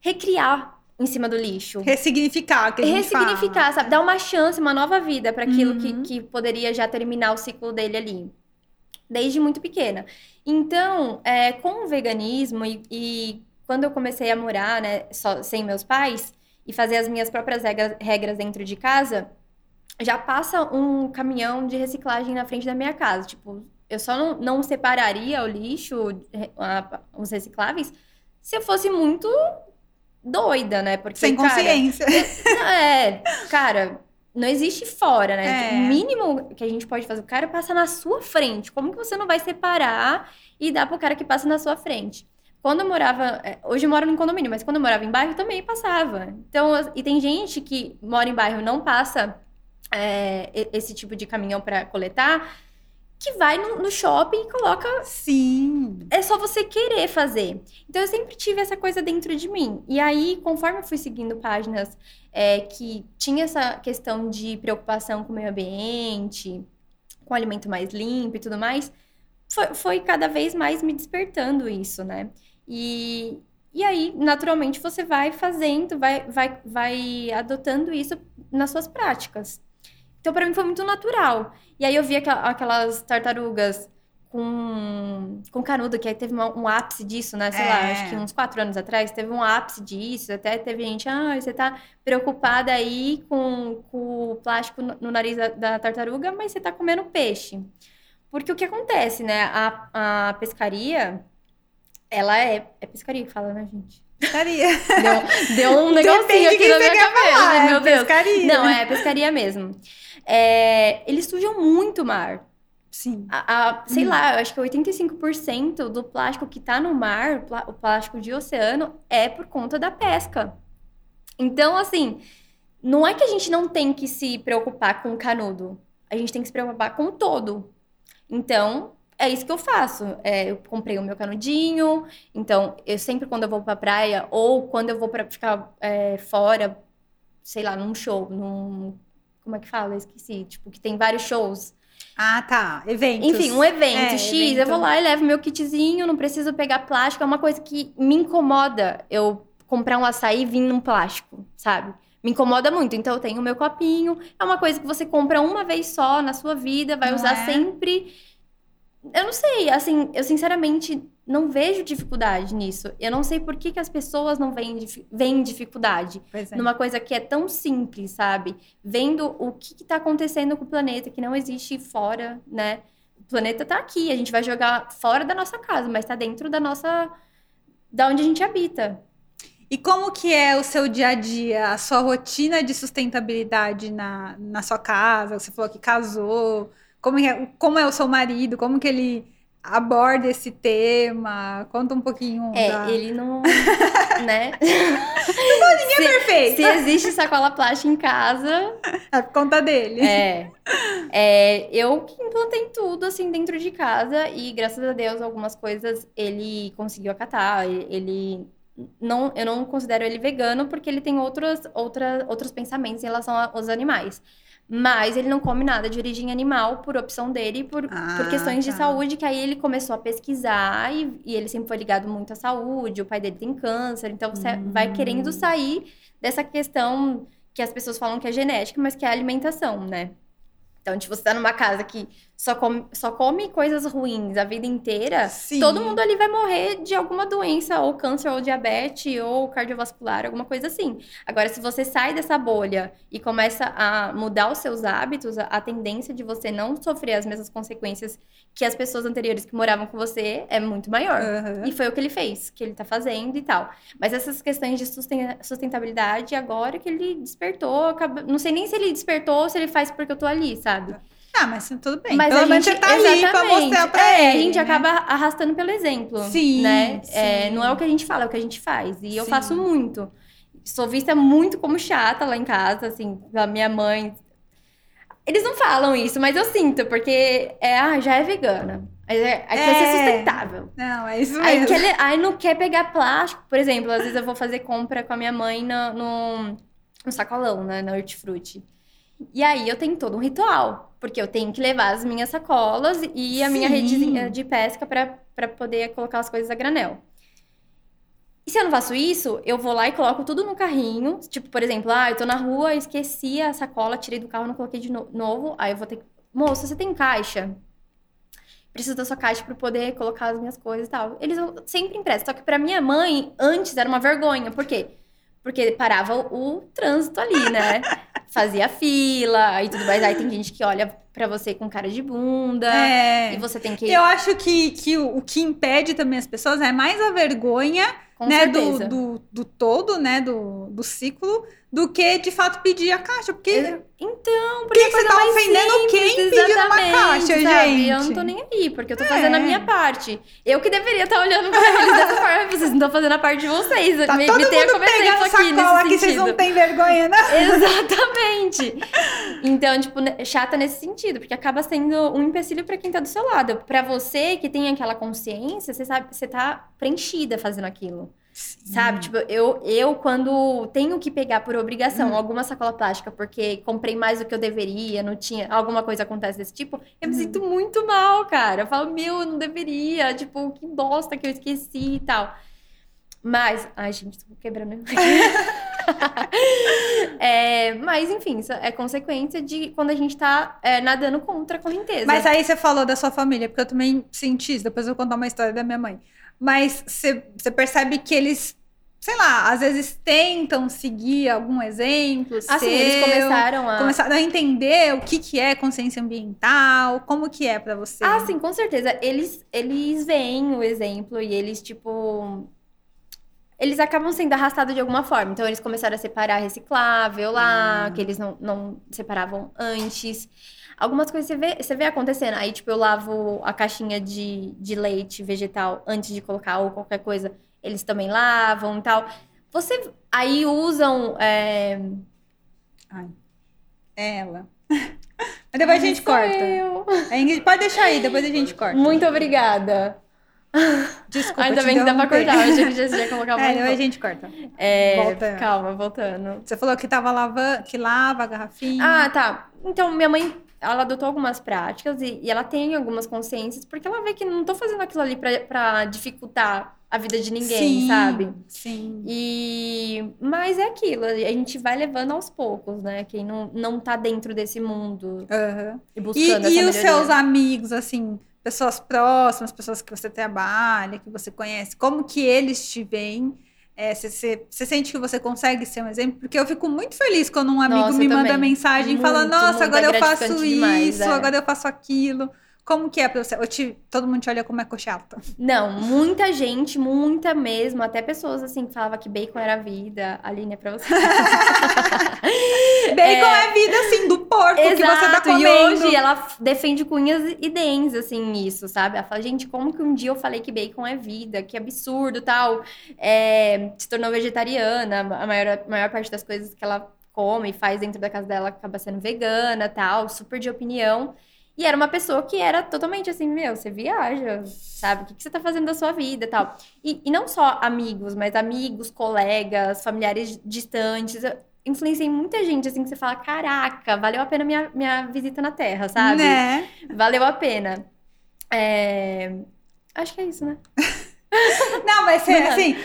recriar em cima do lixo. Ressignificar, que a gente Ressignificar, fala. sabe? Dar uma chance, uma nova vida para aquilo que, Uhum. que poderia já terminar o ciclo dele ali. Desde muito pequena. Então, é, com o veganismo e, e quando eu comecei a morar, né, só, sem meus pais e fazer as minhas próprias regras, regras dentro de casa, já passa um caminhão de reciclagem na frente da minha casa. Tipo, eu só não, não separaria o lixo, a- os recicláveis, se eu fosse muito doida, né? Porque, Sem cara, consciência. não, é, cara, não existe fora, né? É. O mínimo que a gente pode fazer, o cara passa na sua frente. Como que você não vai separar e dar pro cara que passa na sua frente? Quando eu morava, é, hoje eu moro em condomínio, mas quando eu morava em bairro também passava. Então, e tem gente que mora em bairro e não passa é, esse tipo de caminhão para coletar, que vai no, no shopping e coloca Sim. é só você querer fazer. Então eu sempre tive essa coisa dentro de mim. E aí, conforme eu fui seguindo páginas é, que tinha essa questão de preocupação com o meio ambiente, com alimento mais limpo e tudo mais, foi, foi cada vez mais me despertando isso, né? E, e aí, naturalmente, você vai fazendo, vai, vai, vai adotando isso nas suas práticas. Então, para mim, foi muito natural. E aí, eu vi aquelas tartarugas com, com canudo, que aí teve um ápice disso, né? Sei lá, É. acho que uns quatro anos atrás, teve um ápice disso. Até teve gente, ah, você tá preocupada aí com, com o plástico no, no nariz da, da tartaruga, mas você tá comendo peixe. Porque o que acontece, né? A, a pescaria, ela é. É pescaria que fala, né, gente? Pescaria. Deu, deu um negocinho Depende aqui na minha cabeça, falar, é meu Deus. pescaria. Não, é pescaria mesmo. É, eles sujam muito o mar. Sim. A, a- sei Hum. lá, eu acho que 85% do plástico que tá no mar, o plástico de oceano, é por conta da pesca. Então, assim, não é que a gente não tem que se preocupar com o canudo. A gente tem que se preocupar com o todo. Então, é isso que eu faço. É, eu comprei o meu canudinho. Então, eu sempre quando eu vou pra praia ou quando eu vou pra ficar é, fora, sei lá, num show, num. Como é que fala? Eu esqueci. Tipo, que tem vários shows. Ah, tá. Eventos. Enfim, um evento É, X, evento. eu vou lá e levo meu kitzinho, não preciso pegar plástico. É uma coisa que me incomoda eu comprar um açaí e vir num plástico, sabe? Me incomoda muito. Então eu tenho o meu copinho. É uma coisa que você compra uma vez só na sua vida, vai Não usar é? sempre. Eu não sei, assim, eu sinceramente não vejo dificuldade nisso. Eu não sei por que, que as pessoas não veem, veem dificuldade é. numa coisa que é tão simples, sabe? Vendo o que está acontecendo com o planeta, que não existe fora, né? O planeta tá aqui, a gente vai jogar fora da nossa casa, mas tá dentro da nossa. da onde a gente habita. E como que é o seu dia a dia, a sua rotina de sustentabilidade na, na sua casa? Você falou que casou. Como é, como é o seu marido? Como que ele aborda esse tema? Conta um pouquinho É, da... ele não. né? Ninguém é perfeito. Se existe sacola plástica em casa, É por conta dele. É. É, eu que implantei tudo assim dentro de casa e graças a Deus algumas coisas ele conseguiu acatar. Ele- não, eu não considero ele vegano porque ele tem outros, outra, outros pensamentos em relação aos animais. Mas ele não come nada de origem animal por opção dele e por, Ah, por questões de tá. saúde, que aí ele começou a pesquisar e, e ele sempre foi ligado muito à saúde, o pai dele tem câncer, então você vai Hum. querendo sair dessa questão que as pessoas falam que é genética, mas que é alimentação, né? Então, tipo, você tá numa casa que só come, só come coisas ruins a vida inteira, Sim. todo mundo ali vai morrer de alguma doença, ou câncer, ou diabetes, ou cardiovascular, alguma coisa assim. Agora, se você sai dessa bolha e começa a mudar os seus hábitos, a, a tendência de você não sofrer as mesmas consequências que as pessoas anteriores que moravam com você é muito maior. Aham. E foi o que ele fez, que ele tá fazendo e tal. Mas essas questões de susten- sustentabilidade, agora que ele despertou, não sei nem se ele despertou ou se ele faz porque eu tô ali, sabe? Ah, mas tudo bem. Mas Pelo a menos gente, tá ali pra mostrar pra é, ele. a gente né? acaba arrastando pelo exemplo. Sim, né? É, sim. não é o que a gente fala, é o que a gente faz. E eu Sim. faço muito. Sou vista muito como chata lá em casa, assim, pela minha mãe. Eles não falam isso, mas eu sinto, porque é, ah, já é vegana. Aí, é, aí ser É. sustentável. Não, é isso Aí, mesmo. quer, aí não quer pegar plástico. Por exemplo, às vezes eu vou fazer compra com a minha mãe no, no, no sacolão, né? Na hortifruti. E aí eu tenho todo um ritual. Porque eu tenho que levar as minhas sacolas e a minha Sim. redezinha de pesca pra poder colocar as coisas a granel. E se eu não faço isso, eu vou lá e coloco tudo no carrinho. Tipo, por exemplo, ah, eu tô na rua, esqueci a sacola, tirei do carro, não coloquei de no novo. Aí eu vou ter que. Moça, você tem caixa? Preciso da sua caixa para poder colocar as minhas coisas e tal. Eles sempre emprestam. Só que para minha mãe, antes era uma vergonha. Por quê? Porque parava o, trânsito ali, né? Fazia fila e tudo mais. Aí tem gente que olha para você com cara de bunda. É. E você tem que. Eu acho que, que o, o que impede também as pessoas é mais a vergonha Com né, do, do, do todo, né, do, do ciclo, do que de fato pedir a caixa. Porque Então, Por que porque que você tá ofendendo quem sabe? Eu não tô nem aí, porque eu tô É. fazendo a minha parte. Eu que deveria estar olhando pra eles dessa forma, vocês não estão fazendo a parte de vocês. tá me, todo me tenha mundo pegando aqui sacola que vocês não têm vergonha, né? Exatamente. Então, tipo, né, chata nesse sentido, porque acaba sendo um empecilho pra quem tá do seu lado. Pra você que tem aquela consciência, você sabe, você tá preenchida fazendo aquilo. Sabe? Tipo, eu, eu quando tenho que pegar por obrigação Hum. alguma sacola plástica porque comprei mais do que eu deveria, não tinha, alguma coisa acontece desse tipo, eu me Uhum. sinto muito mal, cara. Eu falo, meu, eu não deveria, tipo, que bosta que eu esqueci e tal. Mas, ai, gente, tô quebrando. É, mas, enfim, isso é consequência de quando a gente tá é, nadando contra a correnteza. Mas aí você falou da sua família, porque eu também senti isso. Depois eu vou contar uma história da minha mãe. Mas você, percebe que eles, sei lá, às vezes tentam seguir algum exemplo. assim, seu, eles começaram a. começaram a entender o que, que é consciência ambiental, como que é pra você. Ah, sim, com certeza. Eles, eles veem o exemplo e eles, tipo. Eles acabam sendo arrastados de alguma forma. Então, eles começaram a separar reciclável lá, Hum. que eles não, não separavam antes. Algumas coisas você vê, você vê acontecendo. Aí, tipo, eu lavo a caixinha de, de leite vegetal antes de colocar ou qualquer coisa. Eles também lavam e tal. Você. Aí usam. é, Ela. Mas depois a gente corta. eu. Ingrid, pode deixar aí, depois a gente corta. Muito obrigada. Desculpa, Ainda bem que dá pra cortar. Eu achei que já, ia colocar É, mais. depois a gente corta. É, calma, voltando. Você falou que tava lavando, que lava a garrafinha. Ah, tá. Então, minha mãe, ela adotou algumas práticas e, e ela tem algumas consciências, porque ela vê que não tô fazendo aquilo ali pra dificultar a vida de ninguém, Sim, sabe? Sim. E... Mas é aquilo, a gente vai levando aos poucos, né? Quem não, não tá dentro desse mundo Aham. e E, buscando e essa os seus amigos, assim, pessoas próximas, pessoas que você trabalha, que você conhece, como que eles te veem? É, Você você sente que você consegue ser um exemplo? Porque eu fico muito feliz quando um amigo Nossa, me manda mensagem e fala: Nossa, agora é eu faço gratificante demais, isso, é. agora eu faço aquilo. Como que é pra você? Te- todo mundo te olha como é cochata. Não, muita gente, muita mesmo, até pessoas assim que falavam que bacon era vida. Aline, é pra você. Bacon é, vida, assim, do porco que você tá Exato, comendo. e hoje ela defende com unhas e dentes, assim, isso, sabe? Ela fala, gente, como que um dia eu falei que bacon é vida, que absurdo, tal. É, se tornou vegetariana, a maior, a maior parte das coisas que ela come e faz dentro da casa dela acaba sendo vegana, tal, super de opinião. E era uma pessoa que era totalmente assim, meu, você viaja, sabe? O que, que você tá fazendo da sua vida, tal. E, e não só amigos, mas amigos, colegas, familiares distantes. Eu influenciei muita gente, assim, que você fala, caraca, valeu a pena minha, minha visita na Terra, sabe? Né? Valeu a pena. É, Acho que é isso, né? Não, mas é, assim,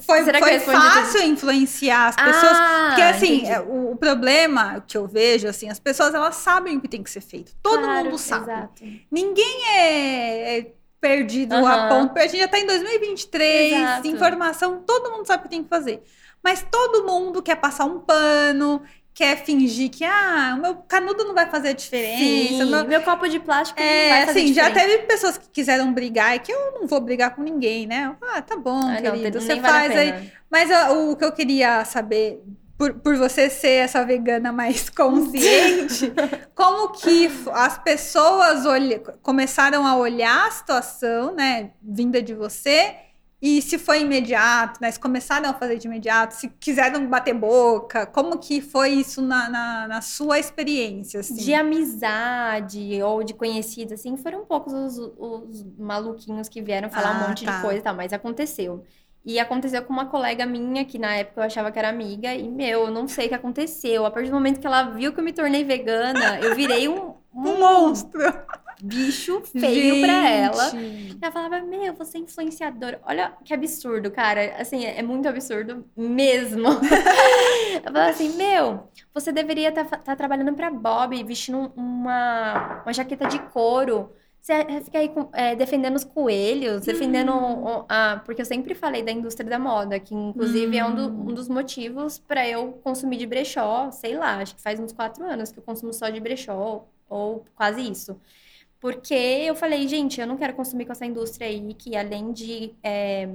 foi, foi fácil influenciar as pessoas. Ah, Porque assim, é, o, o problema que eu vejo, assim, as pessoas elas sabem o que tem que ser feito. Todo Claro, mundo sabe. Exato. Ninguém é, é perdido a Aham. ponto. A gente já tá em 2023, Exato. informação, todo mundo sabe o que tem que fazer. Mas todo mundo quer passar um pano, quer fingir que, ah, o meu canudo não vai fazer diferença. Sim, o meu- meu copo de plástico não É, vai fazer assim, já diferença. teve pessoas que quiseram brigar e que eu não vou brigar com ninguém, né? Ah, tá bom, Ah, não, querido, nem você vale faz aí. pena. Mas ó, o que eu queria saber, por, por você ser essa vegana mais consciente, como que as pessoas olha- começaram a olhar a situação, né, vinda de você, e se foi imediato, né, se começaram a fazer de imediato, se quiseram bater boca, como que foi isso na, na, na sua experiência, assim? De amizade ou de conhecido, assim, foram poucos os, os maluquinhos que vieram falar Ah, um monte tá. de coisa e tal, mas aconteceu. E aconteceu com uma colega minha, que na época eu achava que era amiga, e meu, eu não sei o que aconteceu. A partir do momento que ela viu que eu me tornei vegana, eu virei um, um monstro. bicho feio Gente. pra ela. Ela falava, meu, você é influenciadora. Olha que absurdo, cara. Assim, é muito absurdo mesmo. eu falava assim, meu, você deveria estar trabalhando pra Bob, vestindo uma, uma jaqueta de couro. Você fica aí é, defendendo os coelhos, defendendo. o- a- porque eu sempre falei da indústria da moda, que inclusive é um, do- um dos motivos pra eu consumir de brechó, sei lá, acho que faz uns quatro anos que eu consumo só de brechó, ou quase isso. Porque eu falei, gente, eu não quero consumir com essa indústria aí, que além de é,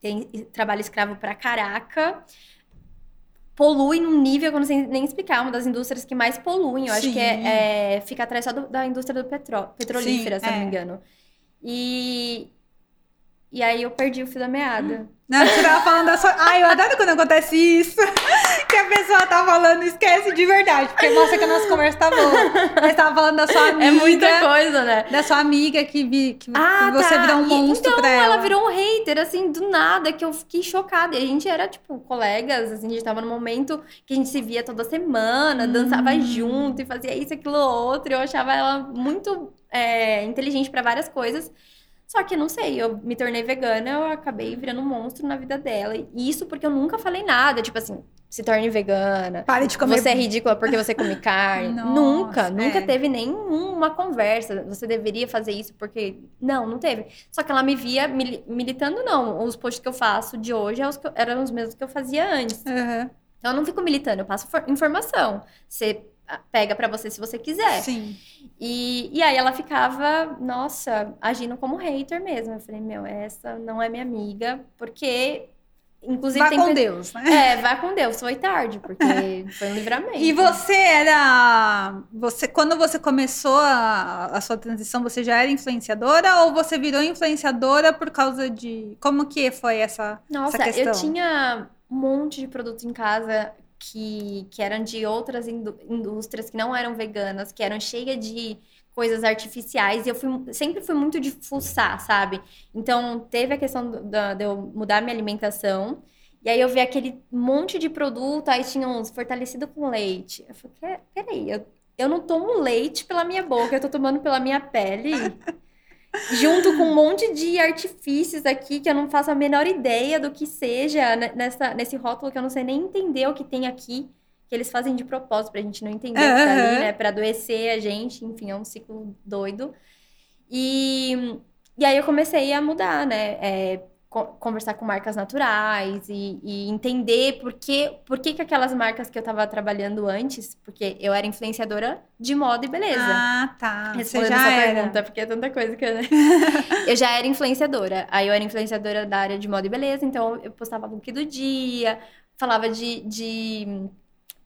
ter trabalho escravo pra caraca, polui num nível que eu não sei nem explicar, uma das indústrias que mais poluem. Eu acho que Sim. é, é- fica atrás só do- da indústria do petró petrolífera, Sim, se eu não me é. engano. E, e aí eu perdi o fio da meada. Não, você tava falando da sua. Ai, eu adoro quando acontece isso. Que a pessoa tá falando e esquece de verdade. Porque mostra que a nossa conversa tá boa. Mas tava falando da sua amiga. É muita coisa, né? Da sua amiga que, vi, que, Ah, que você tá. virou um monstro então, pra ela. ela virou um hater, assim, do nada, que eu fiquei chocada. E a gente era, tipo, colegas, assim, a gente tava num momento que a gente se via toda semana, dançava Hum. junto e fazia isso, aquilo, outro. Eu achava ela muito é, inteligente pra várias coisas. Só que, não sei, eu me tornei vegana, eu acabei virando um monstro na vida dela. E isso porque eu nunca falei nada, tipo assim, se torne vegana. Pare de comer. Você é ridícula porque você come carne. Nossa, nunca, nunca é. teve nenhuma conversa. Você deveria fazer isso porque. Não, não teve. Só que ela me via mili- militando, não. Os posts que eu faço de hoje é eram os mesmos que eu fazia antes. Aham, Então eu não fico militando, eu passo for- informação. Você pega pra você se você quiser. Sim. E, e aí ela ficava, nossa, agindo como hater mesmo. Eu falei, meu, essa não é minha amiga, porque. Inclusive Vá com pe- Deus, né? É, vá com Deus, foi tarde, porque foi um livramento. E você era. Você, quando você começou a, a sua transição, você já era influenciadora ou você virou influenciadora por causa de. Como que foi essa, Nossa, essa questão? eu tinha um monte de produtos em casa que, que eram de outras indú- indústrias que não eram veganas, que eram cheias de coisas artificiais, e eu fui, sempre fui muito de fuçar, sabe? Então, teve a questão de eu mudar minha alimentação, e aí eu vi aquele monte de produto, aí tinha uns fortalecido com leite. Eu falei, "Que- peraí, eu, eu não tomo leite pela minha boca, eu tô tomando pela minha pele. Junto com um monte de artifícios aqui que eu não faço a menor ideia do que seja ne- nessa, nesse rótulo que eu não sei nem entender o que tem aqui, que eles fazem de propósito pra gente não entender o que tá ali, né? Pra adoecer a gente, enfim, é um ciclo doido. E, e aí eu comecei a mudar, né? É, conversar com marcas naturais e, e entender por que, por que, que aquelas marcas que eu tava trabalhando antes, porque eu era influenciadora de moda e beleza. Ah, tá. Você Respondendo já essa era. pergunta, porque é tanta coisa que eu... eu já era influenciadora. Aí eu era influenciadora da área de moda e beleza, então eu postava look do dia, falava de, de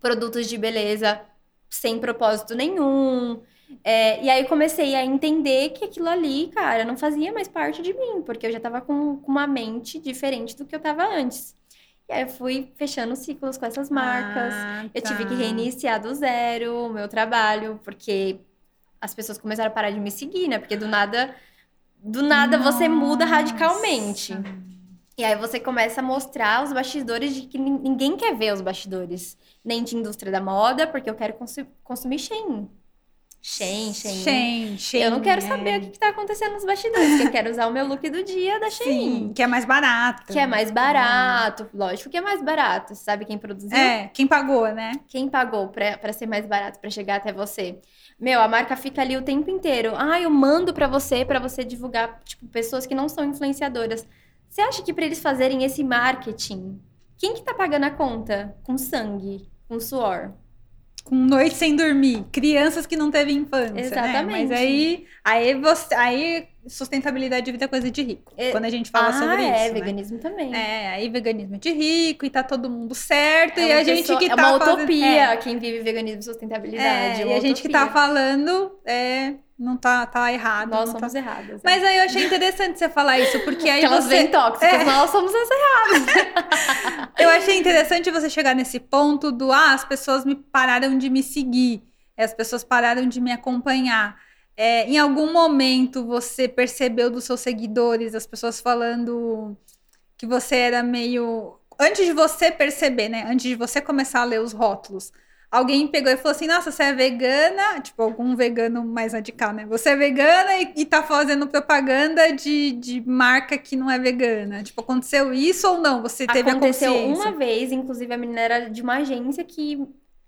produtos de beleza sem propósito nenhum. É, e aí eu comecei a entender que aquilo ali, cara, não fazia mais parte de mim, porque eu já tava com, com uma mente diferente do que eu tava antes. E aí eu fui fechando ciclos com essas marcas. Ah, Eu tive tá. que reiniciar do zero o meu trabalho, porque as pessoas começaram a parar de me seguir, né? Porque do nada, do nada você muda Nossa. radicalmente. E aí você começa a mostrar os bastidores de que nin- ninguém quer ver os bastidores. Nem de indústria da moda, porque eu quero consu- consumir Shein. Shein, Shein. Shein, Shein, Eu não quero é. saber o que que tá acontecendo nos bastidores, que eu quero usar o meu look do dia da Shein. Sim, que é mais barato. Que é mais barato, lógico que é mais barato. Você sabe quem produziu? É, quem pagou, né? Quem pagou pra ser mais barato, pra chegar até você? Meu, a marca fica ali o tempo inteiro. Ah, eu mando pra você, pra você divulgar, tipo, pessoas que não são influenciadoras. Você acha que pra eles fazerem esse marketing, quem que tá pagando a conta? Com sangue, com suor. Com noite sem dormir, crianças que não teve infância, né? Exatamente. Mas aí, aí você, aí sustentabilidade de vida é coisa de rico. É- Quando a gente fala ah, sobre é, isso, né? veganismo também. É, aí veganismo é de rico e tá todo mundo certo É e uma a gente pessoa- que é tá uma fazendo- utopia é, quem vive veganismo e sustentabilidade. é, é e uma a gente que tá utopia. falando é, não tá, tá errado. Nós tá- somos erradas. Mas aí eu achei interessante você falar isso, porque aí Porque elas você... tóxicas, É. nós somos as Eu achei interessante você chegar nesse ponto do ah, as pessoas me pararam de me seguir, as pessoas pararam de me acompanhar. É, em algum momento você percebeu dos seus seguidores, as pessoas falando que você era meio. Antes de você perceber, né? Antes de você começar a ler os rótulos, alguém pegou e falou assim: Nossa, você é vegana? Tipo, algum vegano mais radical, né? Você é vegana e, e tá fazendo propaganda de, de marca que não é vegana. Tipo, aconteceu isso ou não? Você teve Aconteceu a consciência? uma vez, inclusive a menina era de uma agência que,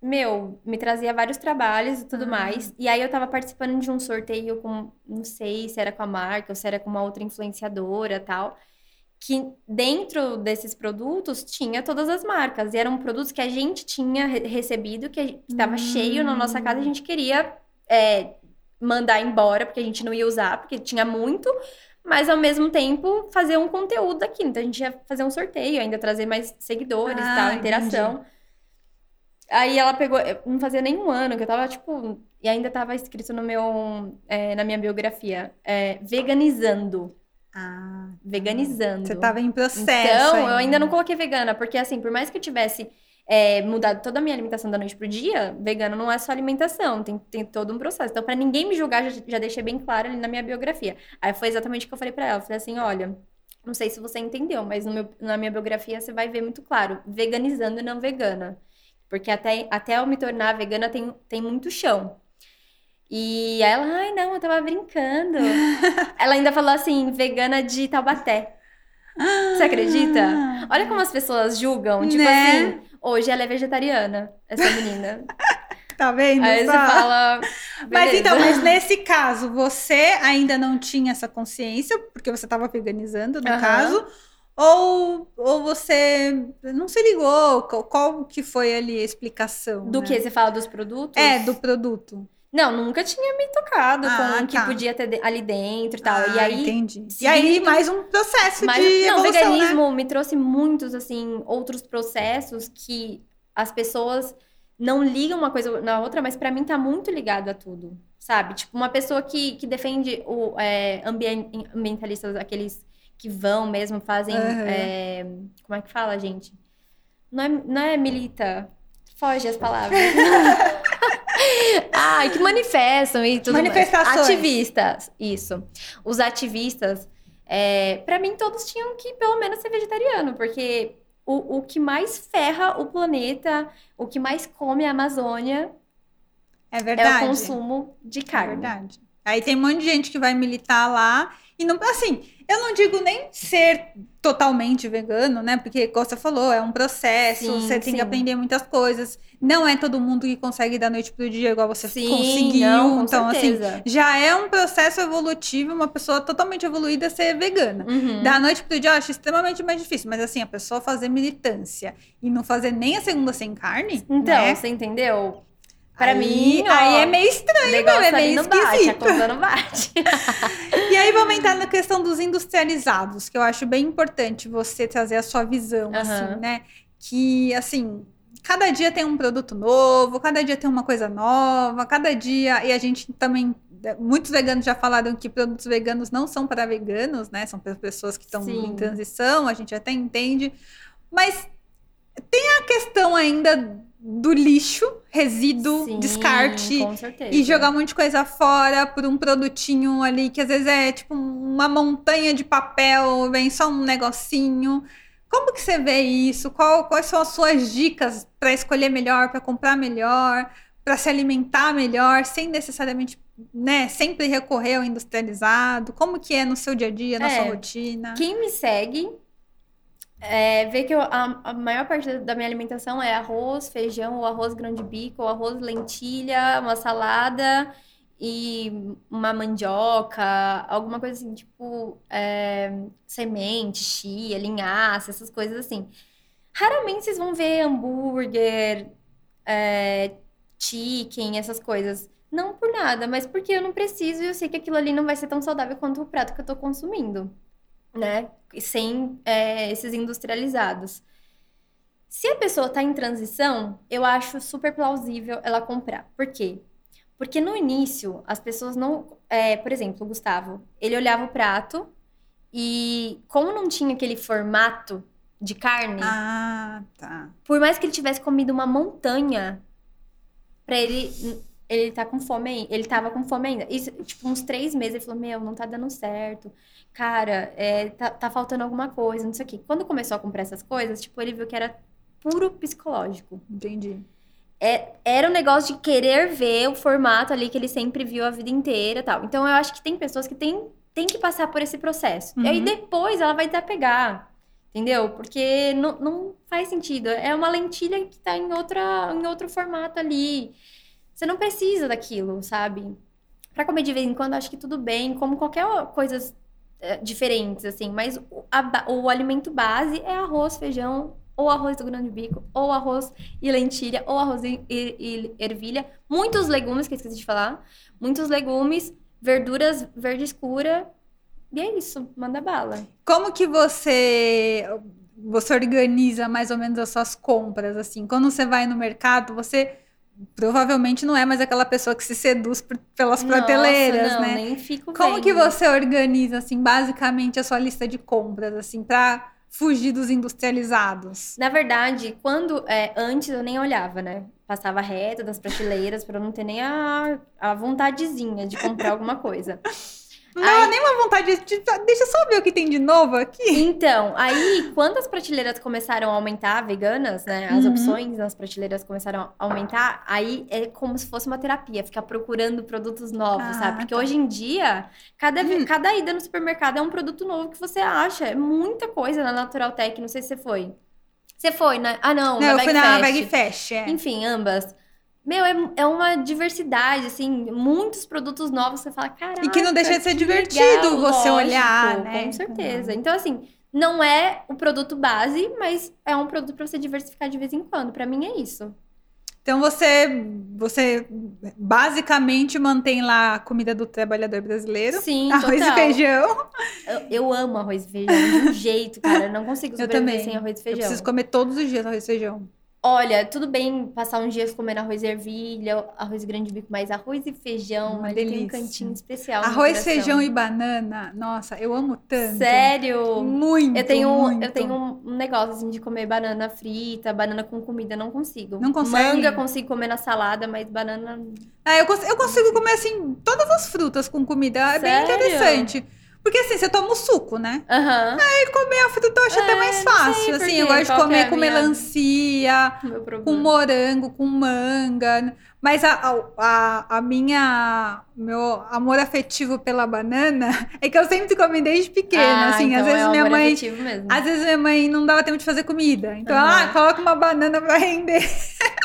meu, me trazia vários trabalhos e tudo Ah. mais. E aí eu tava participando de um sorteio com, não sei se era com a marca ou se era com uma outra influenciadora e tal. Que dentro desses produtos tinha todas as marcas. E eram produtos que a gente tinha re- recebido, que estava Hum. cheio na nossa casa a gente queria é, mandar embora, porque a gente não ia usar, porque tinha muito mas ao mesmo tempo fazer um conteúdo daqui. Então a gente ia fazer um sorteio, ainda trazer mais seguidores Ah, e tal, entendi. interação. Aí ela pegou, não fazia nenhum ano que eu tava, tipo, e ainda tava escrito no meu, é, na minha biografia, é, veganizando. Ah, Veganizando. você tava em processo. Então, eu ainda não coloquei vegana, porque assim, por mais que eu tivesse é, mudado toda a minha alimentação da noite pro dia, vegano não é só alimentação, tem, tem todo um processo. Então, pra ninguém me julgar, já, já deixei bem claro ali na minha biografia. Aí foi exatamente o que eu falei pra ela. Eu falei assim: olha, não sei se você entendeu, mas meu- na minha biografia você vai ver muito claro: veganizando e não vegana. Porque até, até eu me tornar vegana tem, tem muito chão. E ela, ai, não, eu tava brincando. ela ainda falou assim, vegana de Taubaté. Você acredita? Olha como as pessoas julgam. Tipo Né? assim, hoje ela é vegetariana, essa menina. Tá vendo? Aí você fala. Mas beleza. então, mas nesse caso, você ainda não tinha essa consciência, porque você estava veganizando, no Aham. caso, ou, ou você não se ligou? Qual, qual que foi ali a explicação? Do né? que? Você fala dos produtos? É, do produto. Não, nunca tinha me tocado Ah, com o que tá. podia ter de- ali dentro e tal. Ah, e aí. entendi. E aí, mais um processo Mas, de não, evolução, né? veganismo me trouxe muitos, assim, outros processos que as pessoas não ligam uma coisa na outra, mas pra mim tá muito ligado a tudo, sabe? Tipo, uma pessoa que, que defende o é, ambien- ambientalistas, aqueles que vão mesmo, fazem. Aham. é, como é que fala, gente? Não é, não é milita. Foge as palavras. Ai, que manifestam e tudo mais. Manifestações. Ativistas, isso. Os ativistas, é, para mim, todos tinham que, pelo menos, ser vegetariano, porque o, o que mais ferra o planeta, o que mais come a Amazônia É é verdade. o consumo de É carne. verdade. Aí tem um monte de gente que vai militar lá e não, assim, eu não digo nem ser totalmente vegano, né? Porque, como você falou, é um processo, Sim, você tem sim. que aprender muitas coisas. Não é todo mundo que consegue da noite pro dia igual você Sim, conseguiu. não, então, assim, certeza. já é um processo evolutivo, uma pessoa totalmente evoluída ser vegana. Uhum. Da noite pro dia eu acho extremamente mais difícil, mas assim, a pessoa fazer militância e não fazer nem a segunda sem carne, Então, né? você entendeu? Pra Aí- mim, ó, aí é meio estranho. o negócio é meio não bate, a esquisito. não bate. E aí vamos entrar na questão dos industrializados, que eu acho bem importante você trazer a sua visão, Aham. assim, né? Que, assim, cada dia tem um produto novo, cada dia tem uma coisa nova, cada dia... E a gente também... Muitos veganos já falaram que produtos veganos não são para veganos, né? São para pessoas que estão em transição, a gente até entende. Mas tem a questão ainda do lixo, resíduo, Sim, descarte e jogar um monte de coisa fora por um produtinho ali que às vezes é tipo uma montanha de papel, vem só um negocinho. Como que você vê isso? Qual- quais são as suas dicas para escolher melhor, para comprar melhor, para se alimentar melhor, sem necessariamente, né, sempre recorrer ao industrializado? Como que é no seu dia a dia, na É. sua rotina? Quem me segue é, vê que eu- a, a maior parte da minha alimentação é arroz, feijão, ou arroz grande bico, ou arroz lentilha, uma salada e uma mandioca, alguma coisa assim, tipo é, semente, chia, linhaça, essas coisas assim. Raramente vocês vão ver hambúrguer, é, chicken, essas coisas. Não por nada, mas porque eu não preciso e eu sei que aquilo ali não vai ser tão saudável quanto o prato que eu tô consumindo né? Sem é, esses industrializados. Se a pessoa tá em transição, eu acho super plausível ela comprar. Por quê? Porque no início, as pessoas não. é, por exemplo, o Gustavo, ele olhava o prato e, como não tinha aquele formato de carne, Ah, tá. por mais que ele tivesse comido uma montanha, pra ele. Ele tá com fome ainda. Ele tava com fome ainda. Isso, tipo, uns três meses, ele falou: Meu, não tá dando certo. Cara, é, tá, tá faltando alguma coisa, não sei o quê. Quando começou a comprar essas coisas, tipo, ele viu que era puro psicológico. Entendi. é, era um negócio de querer ver o formato ali que ele sempre viu a vida inteira tal. Então eu acho que tem pessoas que têm, têm que passar por esse processo. Uhum. E aí depois ela vai desapegar. Entendeu? Porque não, não faz sentido. É uma lentilha que tá em, outra, em outro formato ali. Você não precisa daquilo, sabe? Pra comer de vez em quando, acho que tudo bem, como qualquer coisas é, diferentes, assim. Mas o, a, o alimento base é arroz, feijão, ou arroz do grande bico, ou arroz e lentilha, ou arroz e, e, e ervilha. Muitos legumes, que eu esqueci de falar. Muitos legumes, verduras verde escura. E é isso, manda bala. Como que você você organiza mais ou menos as suas compras assim? Quando você vai no mercado, você provavelmente não é mais aquela pessoa que se seduz por, pelas prateleiras, Nossa, não, né? Nem fico Como vendo. que você organiza assim basicamente a sua lista de compras assim para fugir dos industrializados? Na verdade, quando é, antes eu nem olhava, né? Passava reto das prateleiras para não ter nem a, a vontadezinha de comprar alguma coisa. Não dá nem uma vontade de, de- deixa eu só ver o que tem de novo aqui. Então, aí, quando as prateleiras começaram a aumentar, veganas, né? As Uhum. opções nas prateleiras começaram a aumentar, aí é como se fosse uma terapia, ficar procurando produtos novos, Ah, sabe? Porque tá. hoje em dia, cada, Hum. cada ida no supermercado é um produto novo que você acha. É muita coisa na Natural Tech, não sei se você foi. Você foi, né? Ah, não, Não, na eu fui na Bagfest. Bag Fest, é. Enfim, ambas. Meu, é, é uma diversidade, assim, muitos produtos novos, você fala, caraca, E que não deixa de ser divertido legal, você lógico, olhar, né? Com certeza. Então, assim, não é o produto base, mas é um produto pra você diversificar de vez em quando. Pra mim é isso. Então você, você basicamente mantém lá a comida do trabalhador brasileiro. Sim, Arroz total. e feijão. Eu, eu amo arroz e feijão de um jeito, cara. Eu não consigo Eu sobreviver também. sem arroz e Eu feijão. preciso comer todos os dias arroz e feijão. Olha, tudo bem passar uns dias comendo arroz e ervilha, arroz grande bico, mas arroz e feijão, Uma tem um cantinho especial. Arroz, feijão e banana. Nossa, eu amo tanto. Sério? Muito, Eu tenho, muito. eu tenho um negócio assim de comer banana frita, banana com comida, não consigo. Não consegue? Manga consigo comer na salada, mas banana. Ah, eu, cons- eu consigo comer, assim, todas as frutas com comida. É bem Sério? interessante. Porque, assim, você toma o suco, né? Aham. E comer a fruta eu acho até É, mais não sei fácil. Assim, eu gosto de comer é com minha- melancia, com morango, com manga. Mas a, a, a- minha meu amor afetivo pela banana é que eu sempre comi desde pequena. Ah, assim, às então vezes é minha mãe. mesmo. Às vezes minha mãe não dava tempo de fazer comida. Então, Aham. ah, coloca uma banana pra render.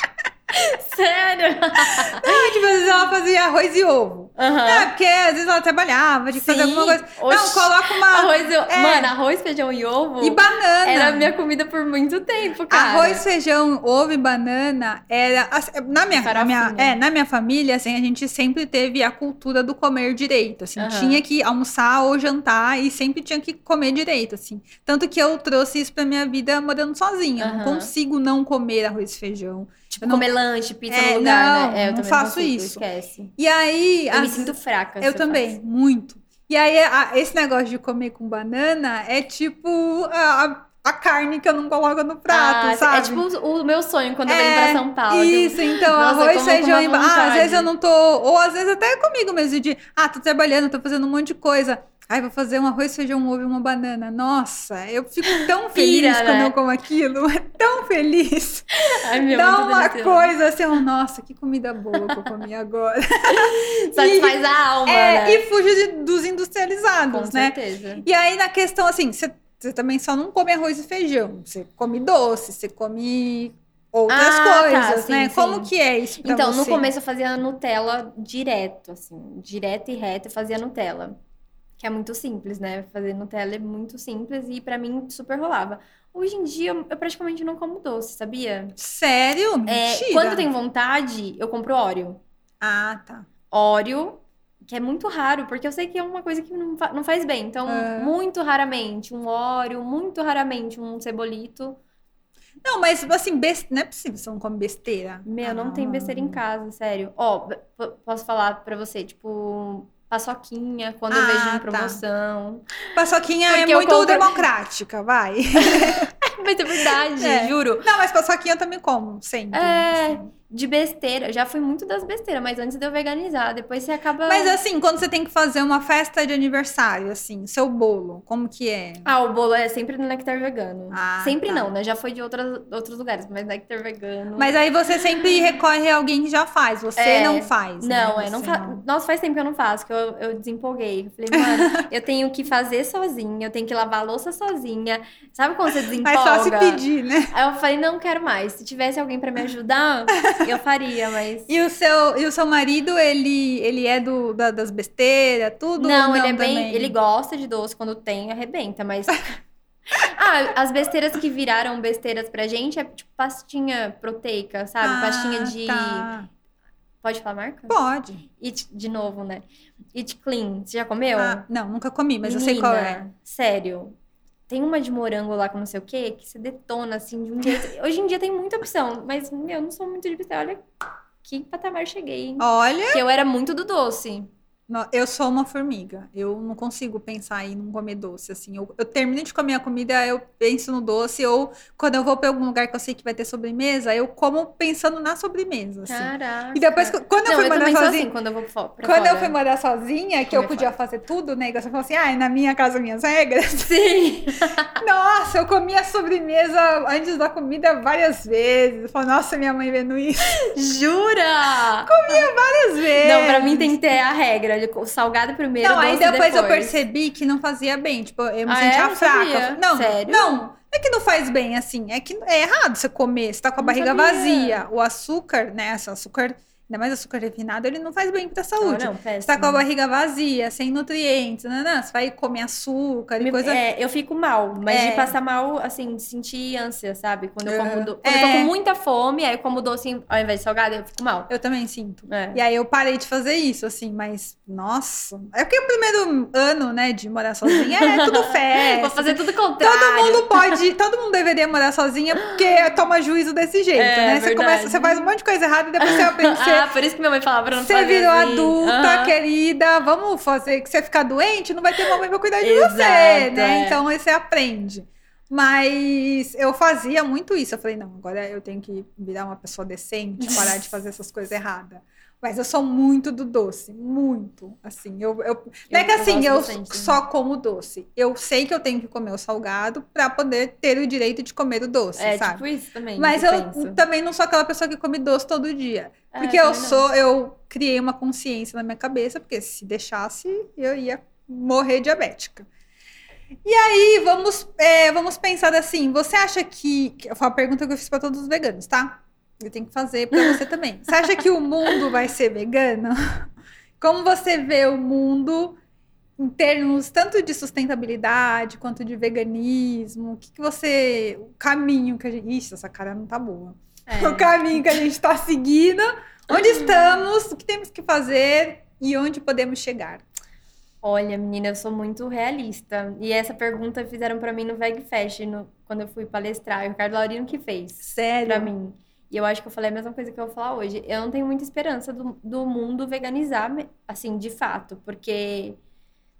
Sério? Ah, tipo, às vezes ela fazia arroz e ovo. Aham. É, porque às vezes ela trabalhava, tinha que fazer alguma coisa. Não, Oxi. coloca uma. Arroz e... É. Mano, arroz, feijão e ovo E banana. era a minha comida por muito tempo, cara. Arroz, feijão, ovo e banana era assim, na minha, na minha, é, na minha família, assim, a gente sempre teve a cultura do comer direito, assim, Aham. tinha que almoçar ou jantar e sempre tinha que comer direito, assim. Tanto que eu trouxe isso pra minha vida morando sozinha, eu não consigo não comer arroz e feijão. Tipo, eu não- comer lanche, pizza É, no lugar, não, né? É, eu não faço isso. Esquece. E aí, Eu me as- sinto fraca. eu também, faço. muito. E aí, a- esse negócio de comer com banana é tipo a, a- carne que eu não coloco no prato, Ah, sabe? É tipo o, o meu sonho quando eu É, venho pra São Paulo. eu- Isso, então, Nossa, eu arroz, feijão e Ah, às vezes eu não tô. Ou às vezes até comigo mesmo, de ah, tô trabalhando, tô fazendo um monte de coisa. Ai, vou fazer um arroz, feijão, ovo e uma banana. Nossa, eu fico tão feliz Pira, quando né? eu como aquilo. É tão feliz. Ai, meu, Dá uma delicioso. coisa assim, nossa, que comida boa que eu comi agora. Satisfaz a alma, É, né? e fuge de- dos Com industrializados, né? certeza. E aí, na questão, assim, você você também só não come arroz e feijão. Você come doce, você come outras Ah, tá, coisas, sim, né? sim. Como que é isso pra Então, no você? começo eu fazia Nutella direto, assim, direto e reto eu fazia Nutella. Que é muito simples, né? Fazer Nutella é muito simples e pra mim super rolava. Hoje em dia eu praticamente não como doce, sabia? Sério? É, Mentira. quando eu tenho vontade, eu compro Oreo. Ah, tá. Oreo, que é muito raro, porque eu sei que é uma coisa que não, fa- não faz bem. Então, É. muito raramente um Oreo, muito raramente um cebolito. Não, mas assim, best... não é possível que você não come besteira. Meu, não tem Ah. besteira em casa, sério. Ó, posso falar pra você, tipo, paçoquinha, quando eu Ah, vejo tá. em promoção. Paçoquinha é Porque eu muito compro- democrática, vai. Mas é verdade, É. juro. Não, mas paçoquinha eu também como, sempre. É. assim. De besteira. Já fui muito das besteiras, mas antes de eu veganizar. Depois você acaba. Mas assim, quando você tem que fazer uma festa de aniversário, assim, seu bolo, como que é? Ah, o bolo é sempre no Nectar Vegano. Ah, sempre tá. não, né? Já foi de outras, outros lugares, mas Nectar Vegano. Mas aí você sempre recorre a alguém que já faz, você É. não faz. né? Não, é, não fa... Nossa, faz tempo que eu não faço, que eu, eu desempolguei. Eu falei, mano, eu tenho que fazer sozinha, eu tenho que lavar a louça sozinha. Sabe quando você desempolga? Mas só se pedir, né? Aí eu falei, não quero mais. Se tivesse alguém pra me ajudar, eu faria, mas. E o seu, e o seu marido, ele, ele é do, da- das besteiras, tudo? Não, ou ele é bem. Ele gosta de doce quando tem, arrebenta, mas. ah, as besteiras que viraram besteiras pra gente é tipo pastinha proteica, sabe? Ah, pastinha de. tá. Pode falar marca? Pode. It, de novo, né? It Clean. Você já comeu? Ah, não, nunca comi, mas eu sei qual é. Menina, Sério. Tem uma de morango lá com não sei o quê, que você detona assim de um jeito. Hoje em dia tem muita opção, mas meu, eu não sou muito de besteira. Olha que patamar cheguei? Olha, Que eu era muito do doce. Eu sou uma formiga. Eu não consigo pensar em não comer doce, assim. Eu, eu termino de comer a comida, eu penso no doce, ou quando eu vou pra algum lugar que eu sei que vai ter sobremesa, eu como pensando na sobremesa, assim. Caraca. E depois, quando eu Não, fui eu morar sozinha, assim quando eu vou pra Quando eu fora. fui morar sozinha, que eu podia fazer tudo, né? Igual Você falou assim, ah, na minha casa, minhas regras. Sim. Nossa, eu comia sobremesa antes da comida várias vezes. Eu falei, nossa, minha mãe vendo isso Jura? várias vezes. Não, pra mim tem que ter a regra. O salgado primeiro, Não, aí doce depois, eu depois. percebi que não fazia bem. Tipo, eu me Ah, sentia é? Não fraca. sabia. Não, Sério? não. É que não faz bem, assim. É que é errado você comer. Você tá com a Não barriga sabia. vazia. O açúcar, né? Esse açúcar, ainda mais açúcar refinado, ele não faz bem pra saúde. Não, não, Você tá com a barriga vazia, sem nutrientes, né? Você vai comer açúcar e Me- coisa. é, eu fico mal, mas É. de passar mal, assim, de sentir ânsia, sabe? Quando eu como do... Quando eu tô É. com muita fome, aí eu como doce ao invés de salgado, eu fico mal. Eu também sinto. É. E aí eu parei de fazer isso, assim, mas, nossa. É porque o primeiro ano, né, de morar sozinha é tudo festa. Vou fazer tudo contrário. Todo mundo pode, todo mundo deveria morar sozinha porque toma juízo desse jeito, É, né? Você verdade. começa, você faz um monte de coisa errada e depois você aprende. Ah, por isso que minha mãe falava pra não você virou assim. adulta, Aham. querida, vamos fazer que você ficar doente, não vai ter mamãe pra cuidar de Exato, você, né? é. Então aí você aprende. Mas eu fazia muito isso. Eu falei, não, agora eu tenho que virar uma pessoa decente, parar de fazer essas coisas erradas. Mas eu sou muito do doce, muito. Assim, eu, eu não é que Eu- eu assim, eu bastante só como doce. Eu sei que eu tenho que comer o salgado pra poder ter o direito de comer o doce, É, sabe? tipo isso também. Mas eu, eu também não sou aquela pessoa que come doce todo dia. É, Porque eu também não. sou, eu criei uma consciência na minha cabeça, porque se deixasse, eu ia morrer diabética. E aí, vamos, é, vamos pensar assim: você acha que. que Foi uma pergunta que eu fiz para todos os veganos, tá? Eu tenho que fazer para você também. Você acha que o mundo vai ser vegano? Como você vê o mundo em termos tanto de sustentabilidade quanto de veganismo? O que, que você. O caminho que a gente. Ixi, essa cara não tá boa É. o caminho que a gente está seguindo, onde estamos, o que temos que fazer e onde podemos chegar. Olha, menina, eu sou muito realista. E essa pergunta fizeram pra mim no VegFest, no, quando eu fui palestrar. O Ricardo Laurino que fez Sério? pra mim. E eu acho que eu falei a mesma coisa que eu vou falar hoje. Eu não tenho muita esperança do, do mundo veganizar, assim, de fato, porque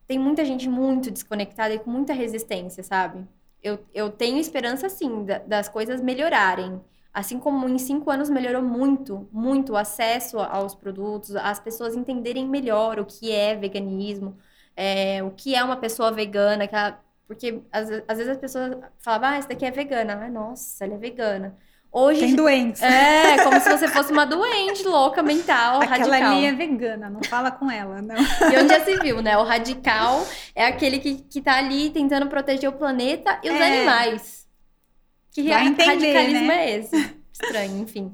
tem muita gente muito desconectada e com muita resistência, sabe? Eu, eu tenho esperança, sim, da- das coisas melhorarem. Assim como em cinco anos melhorou muito, muito o acesso aos produtos, as pessoas entenderem melhor o que é veganismo, é, o que é uma pessoa vegana, ela- porque às, às vezes as pessoas falavam, ah, essa daqui é vegana. Ah, nossa, ela é vegana. Hoje Tem doença. é, como se você fosse uma doente louca mental, Aquela radical. ali é vegana, não fala com ela, não. E onde já se viu, né? O radical é aquele que, que tá ali tentando proteger o planeta e os É. animais. Que Vai entender, radicalismo né? é esse? Estranho, enfim.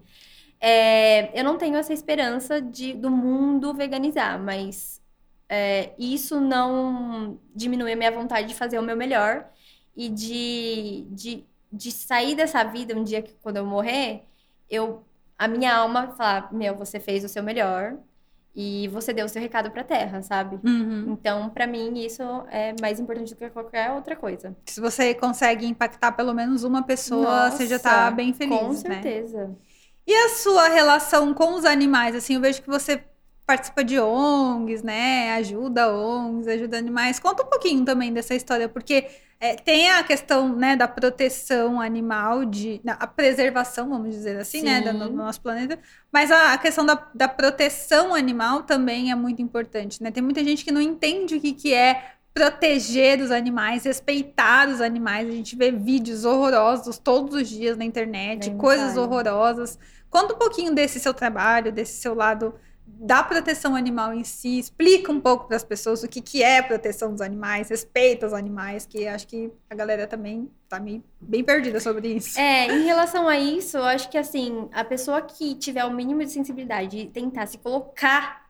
É, eu não tenho essa esperança de, do mundo veganizar, mas é, isso não diminui a minha vontade de fazer o meu melhor e de, de, de sair dessa vida um dia que quando eu morrer, eu a minha alma falar, meu, você fez o seu melhor e você deu o seu recado pra terra, sabe? Uhum. Então, pra mim, isso é mais importante do que qualquer outra coisa. Se você consegue impactar pelo menos uma pessoa, você já tá Nossa, bem feliz, Com né? certeza. E a sua relação com os animais? Assim, eu vejo que você participa de ONGs, né? Ajuda ONGs, ajuda animais. Conta um pouquinho também dessa história, porque É, tem a questão né, da proteção animal, de, a preservação, vamos dizer assim, né, do, do, nosso planeta, mas a, a questão da, da, proteção animal também é muito importante. Né? Tem muita gente que não entende o que, que é proteger os animais, respeitar os animais. A gente vê vídeos horrorosos todos os dias na internet, Nem coisas horrorosas. Conta um pouquinho desse seu trabalho, desse seu lado da proteção animal em si, explica um pouco para as pessoas o que, que é proteção dos animais, respeita os animais, que acho que a galera também tá meio, bem perdida sobre isso. É, em relação a isso, eu acho que assim, a pessoa que tiver o mínimo de sensibilidade e tentar se colocar,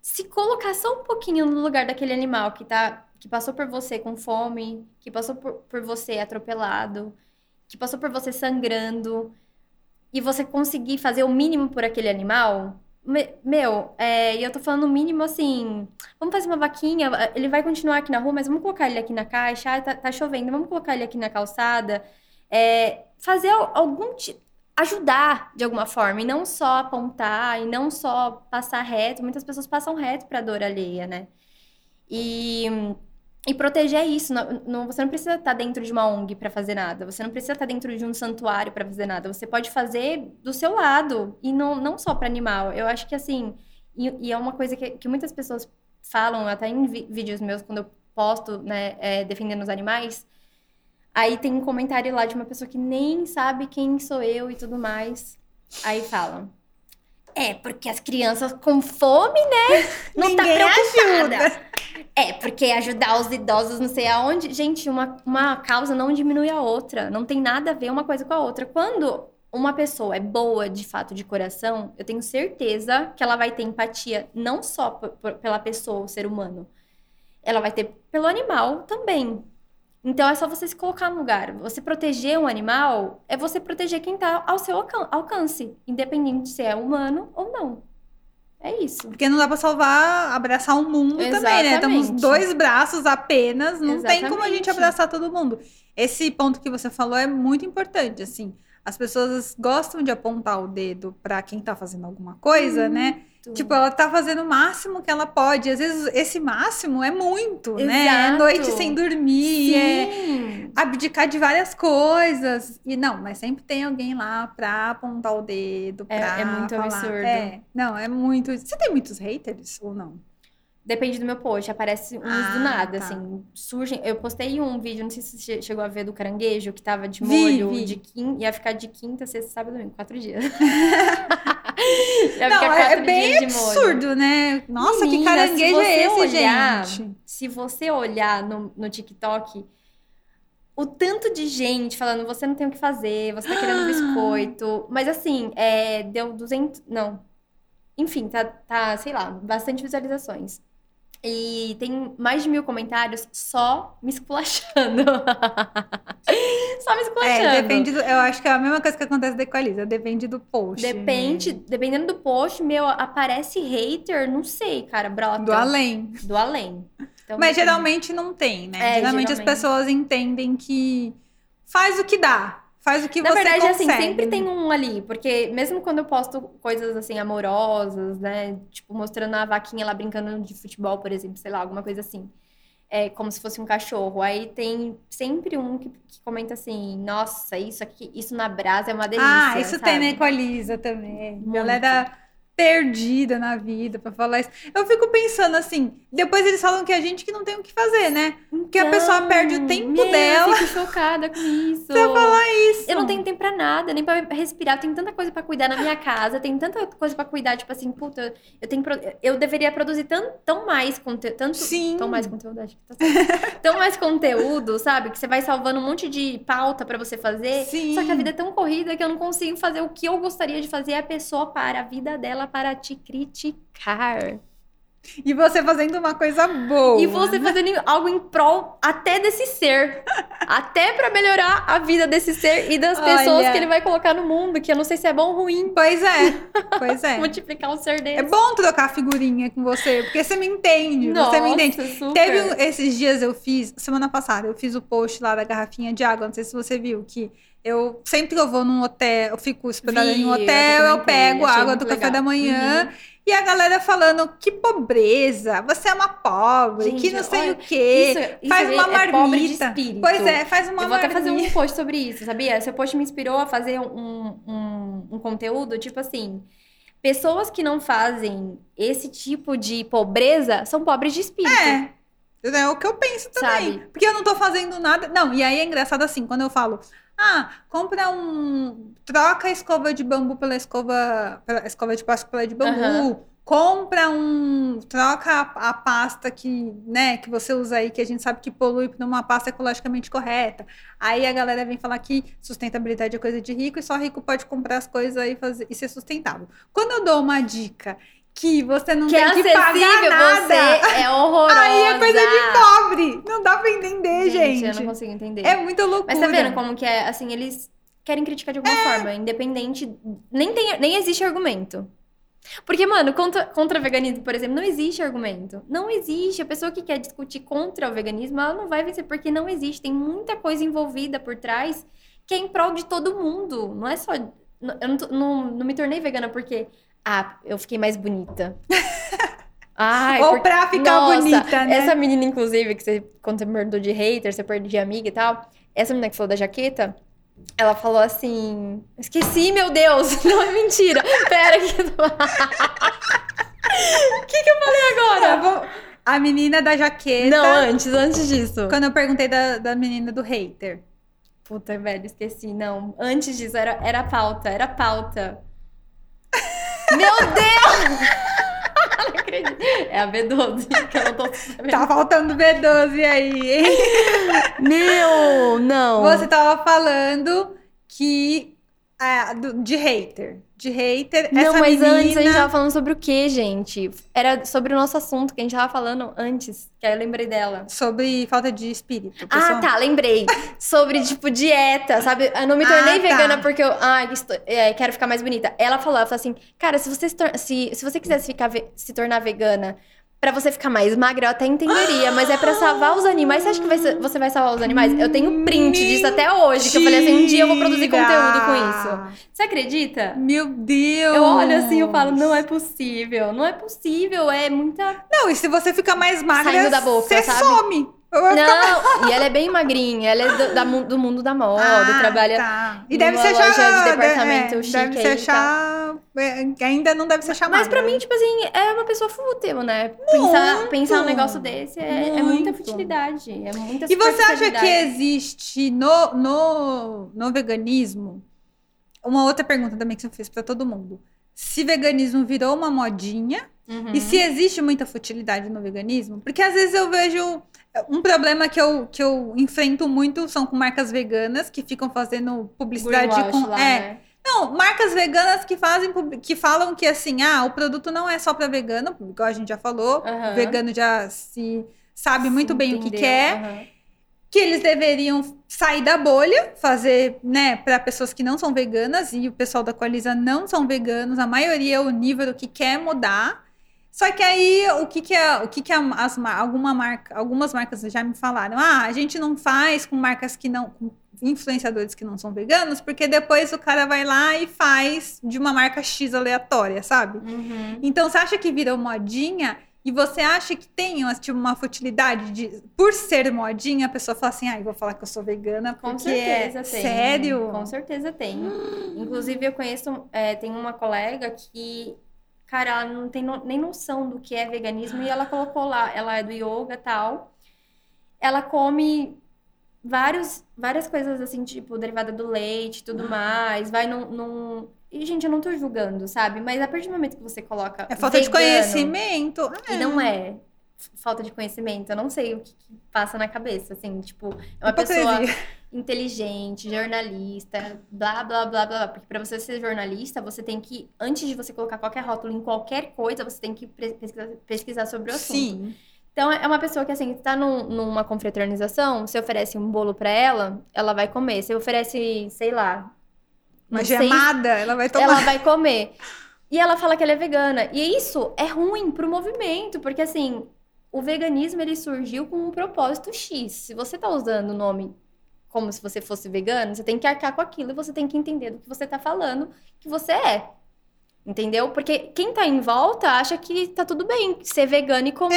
se colocar só um pouquinho no lugar daquele animal que tá, que passou por você com fome, que passou por, por você atropelado, que passou por você sangrando, e você conseguir fazer o mínimo por aquele animal, meu, é, e eu tô falando no mínimo assim, vamos fazer uma vaquinha, ele vai continuar aqui na rua, mas vamos colocar ele aqui na caixa, ah, tá, tá chovendo, vamos colocar ele aqui na calçada. É, fazer algum ajudar de alguma forma, e não só apontar, e não só passar reto. Muitas pessoas passam reto pra dor alheia, né? E e proteger isso. Não, não, você não precisa estar dentro de uma ONG para fazer nada. Você não precisa estar dentro de um santuário para fazer nada. Você pode fazer do seu lado. E não, não só para animal. Eu acho que assim. E, e, é uma coisa que, que muitas pessoas falam, até em vídeos meus, quando eu posto, né, é, defendendo os animais. Aí tem um comentário lá de uma pessoa que nem sabe quem sou eu e tudo mais. Aí falam. É, porque as crianças com fome, né? Não tá preocupada. Ajuda. É, porque ajudar os idosos não sei aonde. Gente, uma, uma causa não diminui a outra. Não tem nada a ver uma coisa com a outra. Quando uma pessoa é boa de fato de coração, eu tenho certeza que ela vai ter empatia não só pela pessoa, o ser humano. Ela vai ter pelo animal também. Então é só você se colocar no lugar. Você proteger um animal é você proteger quem está ao seu alcance, independente se é humano ou não. É isso. Porque não dá para salvar, abraçar o mundo Exatamente. também, né? Temos dois braços apenas, não Exatamente. tem como a gente abraçar todo mundo. Esse ponto que você falou é muito importante, assim. As pessoas gostam de apontar o dedo para quem tá fazendo alguma coisa, né? Tipo, ela tá fazendo o máximo que ela pode. Às vezes, esse máximo é muito, Exato. né? É noite sem dormir, é Sim. é abdicar de várias coisas. E não, mas sempre tem alguém lá pra apontar o dedo. É, pra é, é muito falar. absurdo. É, não, é muito. Você tem muitos haters ou não? Depende do meu post, aparece uns ah, do nada, tá. assim, surgem. Eu postei um vídeo, não sei se você chegou a ver do caranguejo, que tava de molho, vi, vi. de quinta, ia ficar de quinta, sexta, sábado, domingo, quatro dias. não, é, bem absurdo, né? Nossa, Menina, que caranguejo é esse, olhar, gente? Se você olhar no, no TikTok, o tanto de gente falando, você não tem o que fazer, você tá querendo biscoito. Mas assim, é, deu 200. Não. Enfim, tá, tá, sei lá, bastante visualizações. E tem mais de mil comentários só me esculachando. só me esculachando. É, depende do, Eu acho que é a mesma coisa que acontece com a Equaliza. Depende do post. Depende. Dependendo do post, meu, aparece hater, não sei, cara, brota. Do além. Do além. Então, Mas geralmente não tem, né? É, geralmente, geralmente as pessoas entendem que faz o que dá. Faz o que Na você verdade, assim, consegue. assim, sempre tem um ali. Porque mesmo quando eu posto coisas, assim, amorosas, né? Tipo, mostrando a vaquinha lá brincando de futebol, por exemplo, sei lá, alguma coisa assim. É como se fosse um cachorro. Aí tem sempre um que, que comenta assim, nossa, isso aqui, isso na brasa é uma delícia. Ah, isso sabe? tem na Equaliza também. Muito. Galera perdida na vida para falar isso. Eu fico pensando assim, depois eles falam que a gente que não tem o que fazer, né? Então, que a pessoa perde o tempo meu, dela. Eu fico chocada com isso. Pra falar isso. Eu não tenho tempo pra nada, nem pra respirar. Tem tanta coisa para cuidar na minha casa, tem tanta coisa para cuidar, tipo assim, puta, eu tenho eu deveria produzir tão, tão mais conteúdo, tanto Sim. tão mais conteúdo, acho que tá tão mais conteúdo, sabe? Que você vai salvando um monte de pauta para você fazer. Sim. Só que a vida é tão corrida que eu não consigo fazer o que eu gostaria de fazer a pessoa para a vida dela para te criticar. E você fazendo uma coisa boa. E você fazendo algo em prol até desse ser. até para melhorar a vida desse ser e das pessoas Olha. que ele vai colocar no mundo, que eu não sei se é bom ou ruim. Pois é. Pois é. Multiplicar o ser dele. É bom trocar figurinha com você, porque você me entende. Nossa, você me entende. Super. Teve um, esses dias eu fiz, semana passada, eu fiz o post lá da garrafinha de água, não sei se você viu que eu sempre eu vou num hotel, eu fico hospedada em um hotel, eu, eu pego a água do legal. café da manhã. Uhum. E a galera falando que pobreza, você é uma pobre, Gente, que não sei olha, o quê. Isso, isso faz aí uma é marmita. espírito. Pois é, faz uma Eu vou até fazer marmita. um post sobre isso, sabia? Seu post me inspirou a fazer um, um, um conteúdo, tipo assim. Pessoas que não fazem esse tipo de pobreza são pobres de espírito. É. É o que eu penso também. Sabe? Porque eu não tô fazendo nada. Não, e aí é engraçado assim, quando eu falo, ah, compra um. Troca a escova de bambu pela escova. Pela escova de plástico pela de bambu. Aham. Compra um. Troca a, a pasta que, né, que você usa aí, que a gente sabe que polui numa pasta ecologicamente correta. Aí a galera vem falar que sustentabilidade é coisa de rico e só rico pode comprar as coisas aí e, fazer, e ser sustentável. Quando eu dou uma dica que você não Que é tem que pagar nada. você é horrorosa. Aí é coisa de pobre. Não dá pra entender, gente. eu não consigo entender. É muita loucura. Mas tá vendo como que é, assim, eles querem criticar de alguma É. forma, independente, nem, tem, nem existe argumento. Porque, mano, contra, contra o veganismo, por exemplo, não existe argumento. Não existe. A pessoa que quer discutir contra o veganismo, ela não vai vencer, porque não existe. Tem muita coisa envolvida por trás que é em prol de todo mundo. Não é só. Eu não, não, não me tornei vegana porque, ah, eu fiquei mais bonita. Ai, Ou porque- pra ficar Nossa, bonita, né? Essa menina, inclusive, que você, quando você me perguntou de hater, você perdeu de amiga e tal. Essa menina que falou da jaqueta, ela falou assim. Esqueci, meu Deus! Não é mentira! Pera que. O que, que eu falei agora? bom. A menina da jaqueta. Não, antes, antes disso. Quando eu perguntei da, da menina do hater. Puta, velho, esqueci. Não, antes disso, era, era pauta, era pauta. Meu Deus! Não acredito. É a B12, que eu não tô sabendo. Tá faltando B12 aí, hein? Meu, não. Você tava falando que. Ah, do- de hater. De hater. Não, essa mas menina... antes a gente tava falando sobre o quê, gente? Era sobre o nosso assunto que a gente tava falando antes, que aí eu lembrei dela. Sobre falta de espírito. Ah, pessoal. tá, lembrei. Sobre, tipo, dieta, sabe? Eu não me tornei Ah, tá. vegana porque eu ai, estou- é, quero ficar mais bonita. Ela falou, ela falou assim, cara, se você se, se, você quisesse ficar se tornar vegana pra você ficar mais magra, eu até entenderia, mas é pra salvar os animais. Você acha que vai ser- você vai salvar os animais? Eu tenho print disso até hoje, que eu falei assim, um dia eu vou produzir conteúdo com isso. Você acredita? Meu Deus! Eu olho assim e falo, não é possível. Não é possível, é muita. Não, e se você ficar mais magra, Saindo da boca, você sabe? some. Eu Não, e ela é bem magrinha, ela é do, da do mundo da moda, Ah, trabalha. tá. E deve ser loja chá- de departamento é, chique Deve ser é, Ainda não deve ser chamada. Mas pra mim, tipo assim, é uma pessoa fútil, né? Pensar, pensar um negócio desse é, é muita futilidade, é muita E você acha que existe no, no, no veganismo? Uma outra pergunta também que você fez pra todo mundo. Se veganismo virou uma modinha Uhum. e se existe muita futilidade no veganismo? Porque às vezes eu vejo um problema que eu, que eu enfrento muito são com marcas veganas que ficam fazendo publicidade Greenwash com lá, é, né? Não, marcas veganas que fazem que falam que assim, ah, o produto não é só para vegano, igual a gente já falou, Aham. o vegano já se sabe muito Sim, bem o que entendeu? quer, Aham. que eles deveriam sair da bolha, fazer, né, para pessoas que não são veganas e o pessoal da Coaliza não são veganos, a maioria é onívoro que quer mudar. Só que aí o que que é, o que que a- as alguma marca, algumas marcas já me falaram: "Ah, a gente não faz com marcas que não com influenciadores que não são veganos, porque depois o cara vai lá e faz de uma marca X aleatória, sabe? Uhum. Então você acha que virou modinha e você acha que tem uma, tipo, uma futilidade de por ser modinha, a pessoa fala assim: "Ah, eu vou falar que eu sou vegana Com porque certeza é tem. sério?" Com certeza tem. Inclusive, eu conheço, é, tem uma colega que, cara, ela não tem no- nem noção do que é veganismo e ela colocou lá, ela é do yoga e tal. Ela come vários, várias coisas assim, tipo, derivada do leite e tudo mais, vai num, num- E, gente, eu não tô julgando, sabe? Mas a partir do momento que você coloca. É falta de vegano, conhecimento. E não é f- falta de conhecimento. Eu não sei o que, que passa na cabeça, assim, tipo, é uma pessoa Hipocrisia. inteligente, jornalista, blá, blá, blá, blá. Porque pra você ser jornalista, você tem que, antes de você colocar qualquer rótulo em qualquer coisa, você tem que pesquisar, pesquisar sobre o assunto. Sim. Então, é uma pessoa que, assim, tá num- numa confraternização, você oferece um bolo pra ela, ela vai comer. Você oferece, sei lá... Uma gemada, ela vai tomar. ela vai comer. E ela fala que ela é vegana. E isso é ruim pro movimento, porque assim, o veganismo ele surgiu com um propósito X. Se você tá usando o nome como se você fosse vegano, você tem que arcar com aquilo e você tem que entender do que você tá falando que você é. Entendeu? Porque quem tá em volta acha que tá tudo bem ser vegano e comer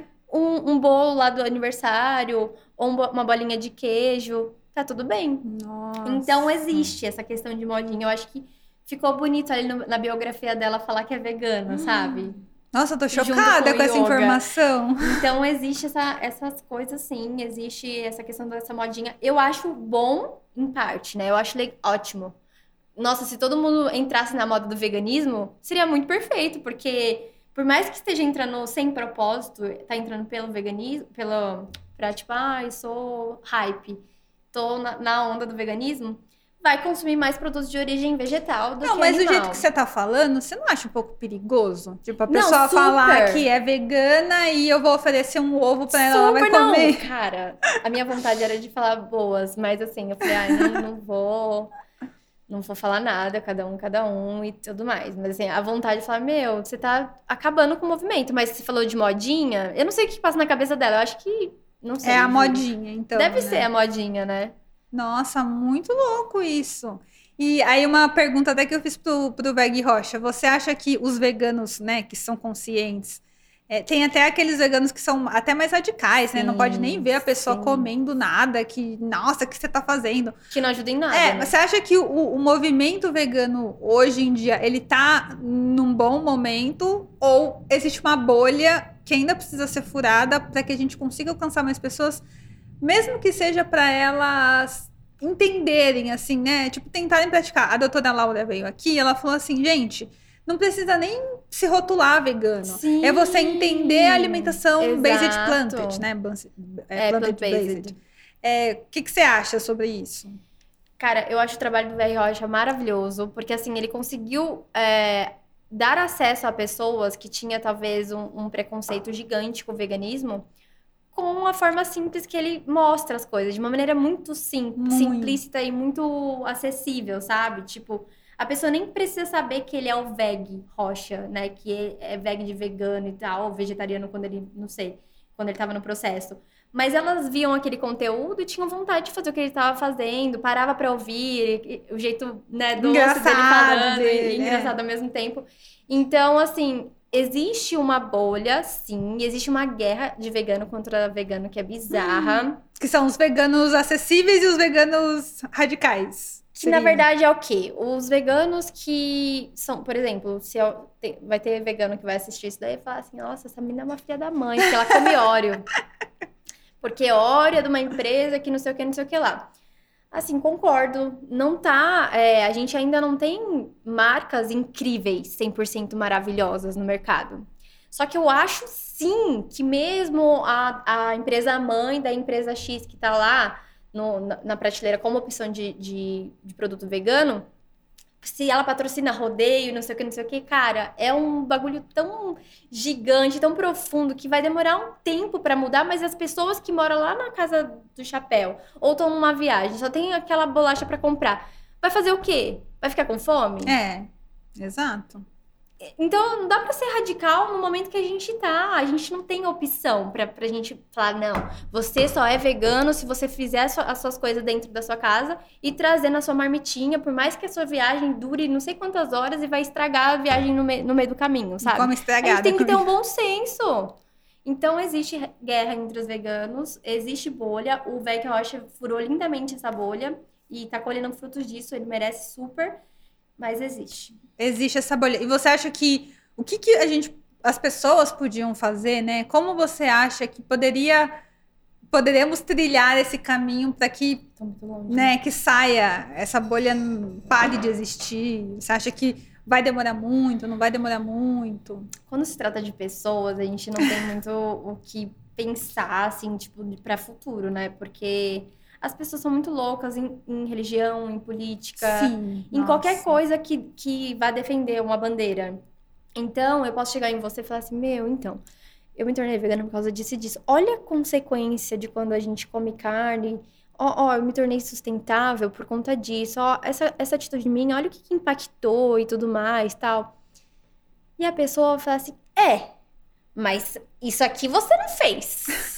É. um, um bolo lá do aniversário, ou um uma bolinha de queijo. Tá tudo bem. Nossa. Então existe essa questão de modinha. Eu acho que ficou bonito ali no- na biografia dela falar que é vegana, sabe? Nossa, eu tô chocada com com, essa informação. Então existe essa- essas coisas sim, existe essa questão dessa modinha. Eu acho bom em parte, né? Eu acho ótimo. Nossa, se todo mundo entrasse na moda do veganismo, seria muito perfeito, porque por mais que esteja entrando sem propósito, tá entrando pelo veganismo, pelo pra tipo, ah, eu sou hype, tô na, na onda do veganismo, vai consumir mais produtos de origem vegetal do Não, que mas do animal. jeito que você tá falando, você não acha um pouco perigoso? Tipo, a Não, pessoa super. falar que é vegana e eu vou oferecer um ovo pra ela, ela vai Super comer. não, cara. A minha vontade era de falar boas, mas assim, eu falei, ai, não, não vou. Não vou falar nada, cada um, cada um e tudo mais. Mas assim, a vontade de falar, meu, você tá acabando com o movimento. Mas você falou de modinha, eu não sei o que passa na cabeça dela. Eu acho que. Não sei. É a juro. modinha, então. Deve né? ser a modinha, né? Nossa, muito louco isso. E aí uma pergunta até que eu fiz pro, pro Veg Rocha. Você acha que os veganos, né, que são conscientes, é, tem até aqueles veganos que são até mais radicais, né? Não pode nem ver a pessoa sim. comendo nada, que, nossa, o que você tá fazendo? Que não ajuda em nada. É, né? você acha que o, o movimento vegano hoje em dia, ele tá num bom momento? Ou existe uma bolha que ainda precisa ser furada para que a gente consiga alcançar mais pessoas, mesmo que seja para elas entenderem, assim, né? Tipo, tentarem praticar. A doutora Laura veio aqui, ela falou assim, gente, não precisa nem se rotular vegano. Sim. É você entender a alimentação based Exato. planted, né? Bans- É, planted plant-based. based. É, O que, que você acha sobre isso? Cara, eu acho o trabalho do VR Rocha maravilhoso, porque assim, ele conseguiu é, dar acesso a pessoas que tinham talvez um, um preconceito gigante com o veganismo, com uma forma simples que ele mostra as coisas, de uma maneira muito, sim, Muito. simplista e muito acessível, sabe? Tipo, a pessoa nem precisa saber que ele é o veg Rocha, né? Que é veg de vegano e tal, ou vegetariano quando ele, não sei, quando ele tava no processo. Mas elas viam aquele conteúdo e tinham vontade de fazer o que ele estava fazendo, parava pra ouvir, e- o jeito, né, doce dele Engraçado falando dele, e engraçado ao mesmo tempo. Então, assim, existe uma bolha, sim, existe uma guerra de vegano contra vegano que é bizarra. Que são os veganos acessíveis e os veganos radicais. Que na Seria. verdade é o quê? Os veganos que são, por exemplo, se eu, te- vai ter vegano que vai assistir isso daí e falar assim: nossa, essa menina é uma filha da mãe, porque ela come óleo. Porque óleo é de uma empresa que não sei o que, não sei o que lá. Assim, concordo. Não tá. é, a gente ainda não tem marcas incríveis, 100% maravilhosas no mercado. Só que eu acho sim que mesmo a, a empresa mãe da empresa X que tá lá no- na, na prateleira como opção de, de, de produto vegano, se ela patrocina rodeio, não sei o que, não sei o que, cara, é um bagulho tão gigante, tão profundo, que vai demorar um tempo pra mudar, mas as pessoas que moram lá na casa do chapéu, ou estão numa viagem, só tem aquela bolacha pra comprar, vai fazer o quê? Vai ficar com fome? É, exato. Então, não dá pra ser radical no momento que a gente tá. A gente não tem opção pra, pra gente falar, não, você só é vegano se você fizer as, sua- as suas coisas dentro da sua casa e trazer na sua marmitinha, por mais que a sua viagem dure não sei quantas horas e vai estragar a viagem no, me- no meio do caminho, sabe? Como A estragada. gente tem que ter um bom senso. Então, existe guerra entre os veganos, existe bolha. O Veg Rocha furou lindamente essa bolha e tá colhendo frutos disso, ele merece super, mas existe. Existe essa bolha. E você acha que o que, que a gente, as pessoas podiam fazer, né? Como você acha que poderia poderíamos trilhar esse caminho para que, Tô muito longe. né, que saia essa bolha pare de existir? Você acha que vai demorar muito? Não vai demorar muito? Quando se trata de pessoas, a gente não tem muito o que pensar, assim, tipo, para futuro, né? Porque as pessoas são muito loucas em, em religião, em política, Sim. em qualquer coisa que, que vá defender uma bandeira. Então, eu posso chegar em você e falar assim, meu, então, eu me tornei vegana por causa disso e disso. Olha a consequência de quando a gente come carne. Ó, ó, eu me tornei sustentável por conta disso. Ó, essa, essa atitude minha, olha o que, que impactou e tudo mais, tal. E a pessoa fala assim, é, mas isso aqui você não fez.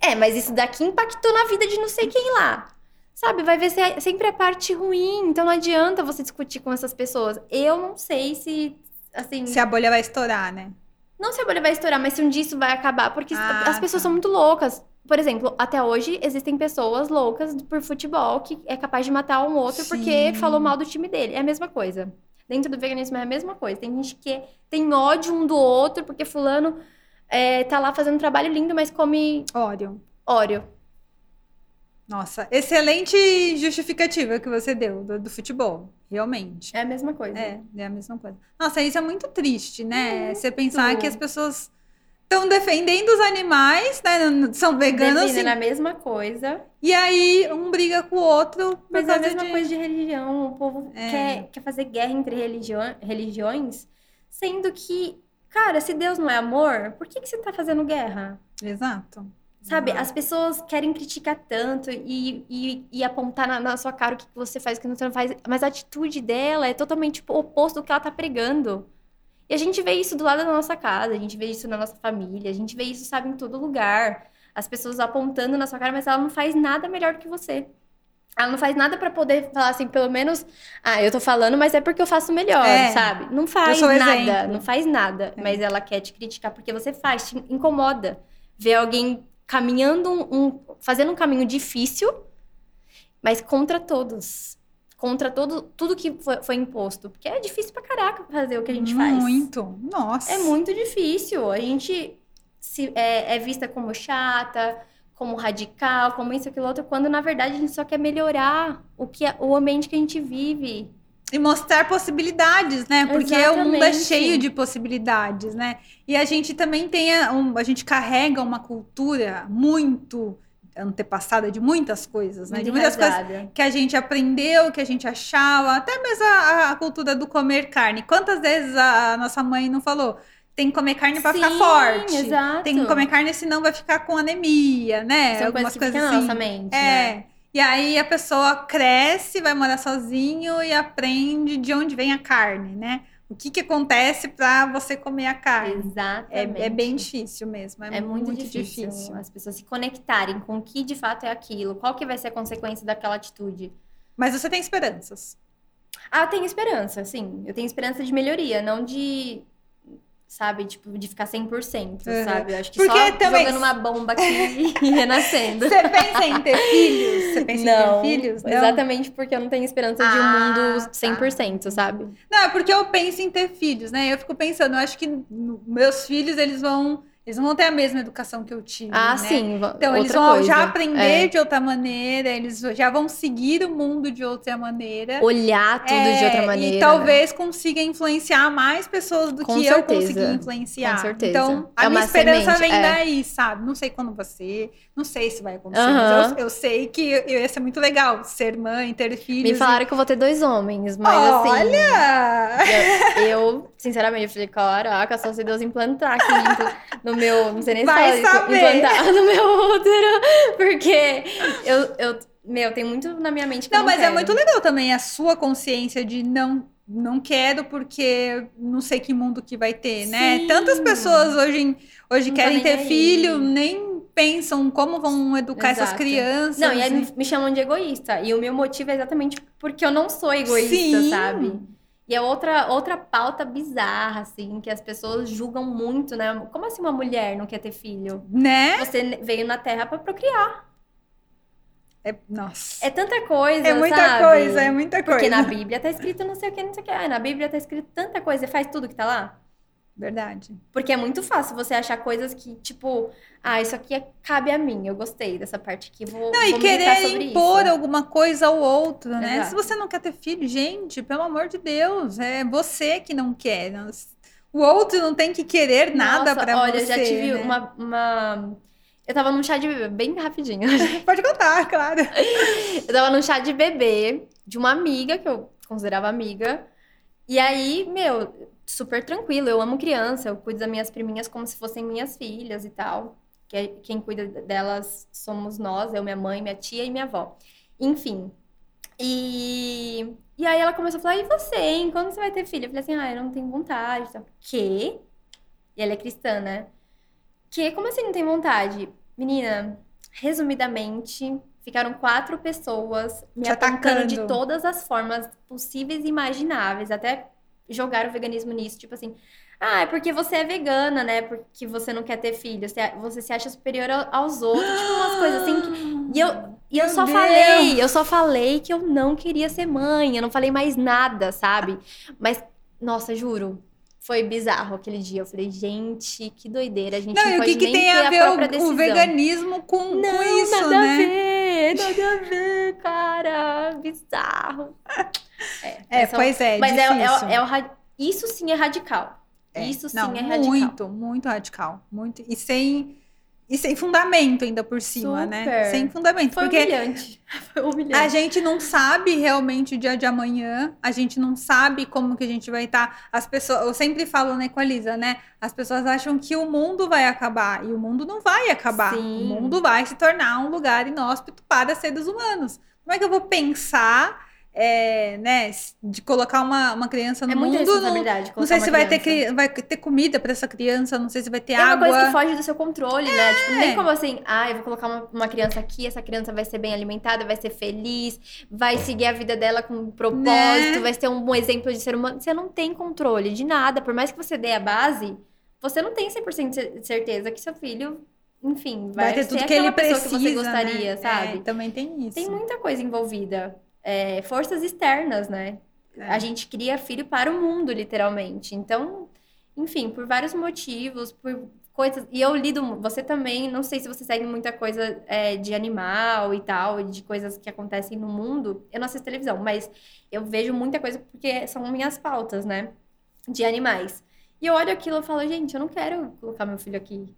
É, mas isso daqui impactou na vida de não sei quem lá. Sabe, vai ver se- sempre a parte ruim, então não adianta você discutir com essas pessoas. Eu não sei se, assim, Se a bolha vai estourar, né? não se a bolha vai estourar, mas se um dia isso vai acabar, porque Ah, as pessoas tá. são muito loucas. Por exemplo, até hoje existem pessoas loucas por futebol que é capaz de matar um outro porque Sim. falou mal do time dele. É a mesma coisa. Dentro do veganismo é a mesma coisa. Tem gente que tem ódio um do outro porque fulano é, tá lá fazendo um trabalho lindo, mas come Óleo. óleo. Nossa, excelente justificativa que você deu do, do futebol. Realmente. É a mesma coisa. É, é a mesma coisa. Nossa, isso é muito triste, né? Você pensar que as pessoas estão defendendo os animais, né? São veganos Define e, na mesma coisa, e aí um briga com o outro mas é a mesma de... coisa de religião. O povo É. quer, quer fazer guerra entre religião, religiões, sendo que, cara, se Deus não é amor, por que, que você tá fazendo guerra? Exato. Sabe, Exato. as pessoas querem criticar tanto e, e, e apontar na, na sua cara o que que você faz, o que você não faz, mas a atitude dela é totalmente tipo, oposto do que ela tá pregando. E a gente vê isso do lado da nossa casa, a gente vê isso na nossa família, a gente vê isso, sabe, em todo lugar. As pessoas apontando na sua cara, mas ela não faz nada melhor do que você. Ela não faz nada pra poder falar assim, pelo menos, ah, eu tô falando, mas é porque eu faço melhor, É. sabe? Não faz nada, não faz nada, É. mas ela quer te criticar porque você faz, te incomoda ver alguém caminhando um, um- fazendo um caminho difícil, mas contra todos. Contra todo, tudo que foi, foi imposto. Porque é difícil pra caraca fazer o que a gente faz. Muito. Nossa. É muito difícil. A gente se, é, é vista como chata, como radical, como isso, aquilo, outro, quando na verdade a gente só quer melhorar o, que, é- o ambiente que a gente vive. E mostrar possibilidades, né? Porque o mundo é Exatamente. cheio de possibilidades, né? E a gente também tem a, um- a gente carrega uma cultura muito antepassada de muitas coisas, né? De muitas coisas que a gente aprendeu, que a gente achava, até mesmo a, a cultura do comer carne. Quantas vezes a, a nossa mãe não falou? Tem que comer carne para ficar forte. Exato. Tem que comer carne, senão vai ficar com anemia, né? São Algumas coisas que coisas assim. nossa mente, É. né? E aí a pessoa cresce, vai morar sozinho e aprende de onde vem a carne, né? O que que acontece para você comer a carne? É, Exatamente. é bem difícil mesmo. É, É muito, difícil, as pessoas se conectarem com o que de fato é aquilo, qual que vai ser a consequência daquela atitude. Mas você tem esperanças. Ah, eu tenho esperança, sim. Eu tenho esperança de melhoria, não de, sabe, tipo, de ficar 100%, Uhum. sabe? Eu acho que Porque só também- jogando uma bomba aqui e renascendo. Você pensa em ter filhos? Você pensa não, em ter filhos? Não. exatamente porque eu não tenho esperança de um Ah, mundo tá. 100%, sabe? Não, é porque eu penso em ter filhos, né? Eu fico pensando, eu acho que meus filhos, eles vão, eles não vão ter a mesma educação que eu tive, Ah, né? sim. Então, eles vão coisa. já aprender É. de outra maneira, eles já vão seguir o mundo de outra maneira. Olhar tudo de outra É, maneira. E talvez consiga influenciar mais pessoas do Com que eu certeza. consegui influenciar. Com certeza. Então, a É minha esperança semente, vem é. daí, sabe? Não sei quando ser, não sei se vai acontecer, mas eu, eu sei que ia ser muito legal ser mãe, ter filhos. Me e- falaram que eu vou ter dois homens, mas assim. Olha! Eu, eu, sinceramente, eu falei, caraca, só se Deus implantar aqui no, meu. Não sei nem se Vai fala isso, saber. implantar no meu útero. Porque eu, eu. Meu, tem muito na minha mente que Não, eu não mas é quero. muito legal também a sua consciência de não não quero porque não sei que mundo que vai ter, né? Sim. Tantas pessoas hoje, hoje Não tá querem ter aí. filho, nem pensam como vão educar essas Exato. crianças. Não, e aí e- me, chamam de egoísta. E o meu motivo é exatamente porque eu não sou egoísta, Sim. sabe? E é outra, outra pauta bizarra, assim, que as pessoas julgam muito, né? Como assim uma mulher não quer ter filho? né? Você veio na Terra pra procriar. É, nossa. É tanta coisa, É muita sabe? coisa, é muita coisa. Porque na Bíblia tá escrito não sei o que, não sei o que. Ah, na Bíblia tá escrito tanta coisa. Faz tudo que tá lá? Verdade. Porque é muito fácil você achar coisas que, tipo, ah, isso aqui é- cabe a mim. Eu gostei dessa parte aqui. Vou, Não, e vou militar querer impor isso. alguma coisa ao outro, né? Exato. Se você não quer ter filho, gente, pelo amor de Deus, é você que não quer. O outro não tem que querer nada olha, você. eu já tive né? uma, uma. Eu tava num chá de bebê, bem rapidinho. Pode contar, claro. Eu tava num chá de bebê de uma amiga, que eu considerava amiga. E aí, meu, super tranquilo. Eu amo criança, eu cuido das minhas priminhas como se fossem minhas filhas e tal. Que é- quem cuida delas somos nós, eu, minha mãe, minha tia e minha avó. Enfim. E, e aí ela começou a falar: e você, hein? Quando você vai ter filho? Eu falei assim: ah, eu não tenho vontade. e tal. Quê? E ela é cristã, né? Que? Como assim não tem vontade? Menina, resumidamente, ficaram quatro pessoas me Te apontando de atacando. todas as formas possíveis e imagináveis. Até jogaram o veganismo nisso, tipo assim, ah, é porque você é vegana, né? Porque você não quer ter filho, você, você se acha superior aos outros, tipo umas coisas assim. Que... E eu, e eu só Deus. falei, eu só falei que eu não queria ser mãe, eu não falei mais nada, sabe? Mas, nossa, juro, foi bizarro aquele dia. Eu falei, gente, que doideira. A gente não, não pode que que nem tem a ver a o, o, veganismo com, não, com isso, nada né? a ver, nada a ver, cara. Bizarro. É, é pois é, Mas é, é, é, o, isso sim é radical. É. Isso sim não, é radical. Muito, muito radical. Muito, e sem e sem fundamento ainda por cima, né? Super. né? Sem fundamento. Foi porque humilhante. Foi humilhante. A gente não sabe realmente o dia de amanhã. A gente não sabe como que a gente vai estar. Tá. As pessoas, eu sempre falo, né, com a Lisa, né? As pessoas acham que o mundo vai acabar. E o mundo não vai acabar. Sim. O mundo vai se tornar um lugar inóspito para seres humanos. Como é que eu vou pensar é, né, de colocar uma, uma criança no é mundo. Não, não sei se vai ter, vai ter comida para essa criança, não sei se vai ter é água. É uma coisa que foge do seu controle, é. né? Tipo, nem como assim, ah, eu vou colocar uma, uma, criança aqui, essa criança vai ser bem alimentada, vai ser feliz, vai seguir a vida dela com um propósito, né? vai ser um bom exemplo de ser humano. Você não tem controle de nada, por mais que você dê a base, você não tem 100% de certeza que seu filho enfim, vai, vai ter tudo que ele precisa, que você gostaria, né? sabe? É, também tem isso. Tem muita coisa envolvida é, forças externas, né? É. A gente cria filho para o mundo, literalmente. Então, enfim, por vários motivos, por coisas. E eu lido. Você também, não sei se você segue muita coisa é, de animal e tal, de coisas que acontecem no mundo. Eu não assisto televisão, mas eu vejo muita coisa porque são minhas pautas, né? De animais. E eu olho aquilo e falo, gente, eu não quero colocar meu filho aqui.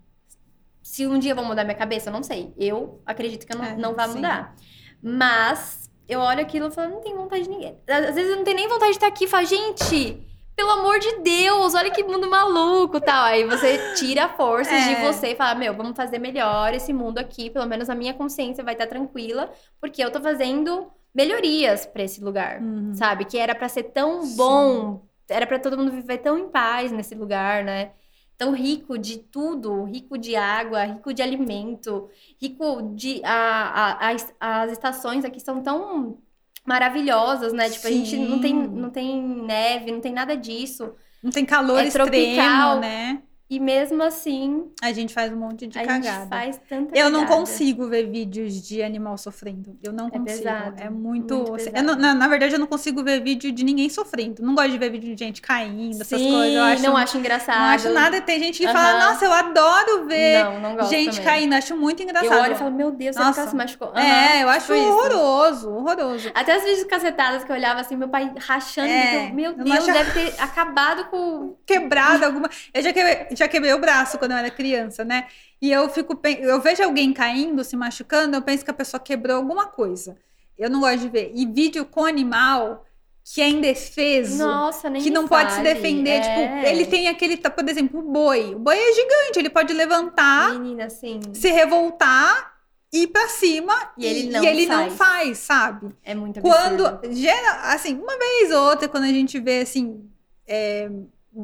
Se um dia eu vou mudar minha cabeça, eu não sei. Eu acredito que eu não, é, não vai mudar. Mas eu olho aquilo e falo, não tem vontade de ninguém. Às vezes eu não tenho nem vontade de estar aqui e falo, gente, pelo amor de Deus, olha que mundo maluco tal. Aí você tira forças é. de você e fala, meu, vamos fazer melhor esse mundo aqui, pelo menos a minha consciência vai estar tranquila, porque eu tô fazendo melhorias para esse lugar, uhum. sabe? Que era para ser tão bom, Sim. era para todo mundo viver tão em paz nesse lugar, né? Tão rico de tudo, rico de água, rico de alimento, rico de a, a, as, as estações aqui são tão maravilhosas, né? Tipo, Sim. a gente não tem, não tem neve, não tem nada disso. Não tem calor é tropical, extremo, né? E mesmo assim. A gente faz um monte de a cagada. Gente faz tanta Eu não consigo ver vídeos de animal sofrendo. Eu não é consigo. Pesado, é muito. muito não, na, na, verdade, eu não consigo ver vídeo de ninguém sofrendo. Não gosto de ver vídeo de gente caindo, Sim, essas coisas. Eu acho, não acho engraçado. Não acho nada. Tem gente que uhum. fala, nossa, eu adoro ver não, não gente também. caindo. Acho muito engraçado. Eu olho e falo, meu Deus, nossa. ela se machucou. Uhum, é, eu acho tipo horroroso, isso. horroroso. Até as vídeos cacetadas que eu olhava assim, meu pai rachando. É, meu Deus, acho... deve ter acabado com. Quebrado alguma. Eu já quebrei, já quebrei o braço quando eu era criança, né? E eu fico, eu vejo alguém caindo, se machucando, eu penso que a pessoa quebrou alguma coisa. Eu não gosto de ver. E vídeo com animal que é indefeso, Nossa, nem que não pode se defender, tipo, é. tipo, ele tem aquele, por exemplo, o boi. O boi é gigante, ele pode levantar, Menina, se revoltar ir para cima e, ele, não, e ele faz. não faz, sabe? É muito absurdo. Quando gera, assim, uma vez ou outra quando a gente vê assim, é,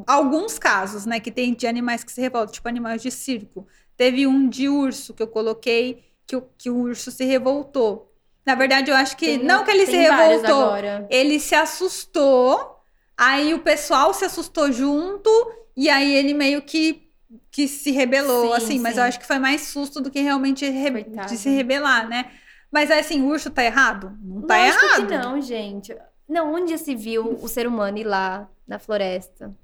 alguns casos, né, que tem de animais que se revoltam, tipo animais de circo. Teve um de urso que eu coloquei que o, que o urso se revoltou. Na verdade, eu acho que tem, não que ele se revoltou, ele se assustou. Aí o pessoal se assustou junto e aí ele meio que que se rebelou, sim, assim, sim. mas eu acho que foi mais susto do que realmente re de se rebelar, né? Mas assim, o urso tá errado? Não tá Lógico errado. Que não, gente. Não, onde se viu o ser humano ir lá na floresta?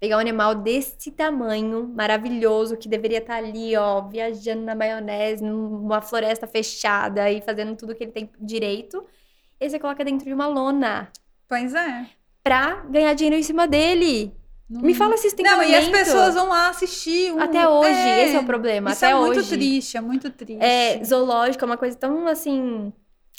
Pegar um animal desse tamanho, maravilhoso, que deveria estar ali, ó, viajando na maionese, numa floresta fechada e fazendo tudo que ele tem direito. E você coloca dentro de uma lona. Pois é. Pra ganhar dinheiro em cima dele. Não. Me fala se isso tem Não, e as pessoas vão lá assistir. Um... Até hoje, é, esse é o problema. Isso até é hoje. muito triste, é muito triste. É, zoológico é uma coisa tão, assim,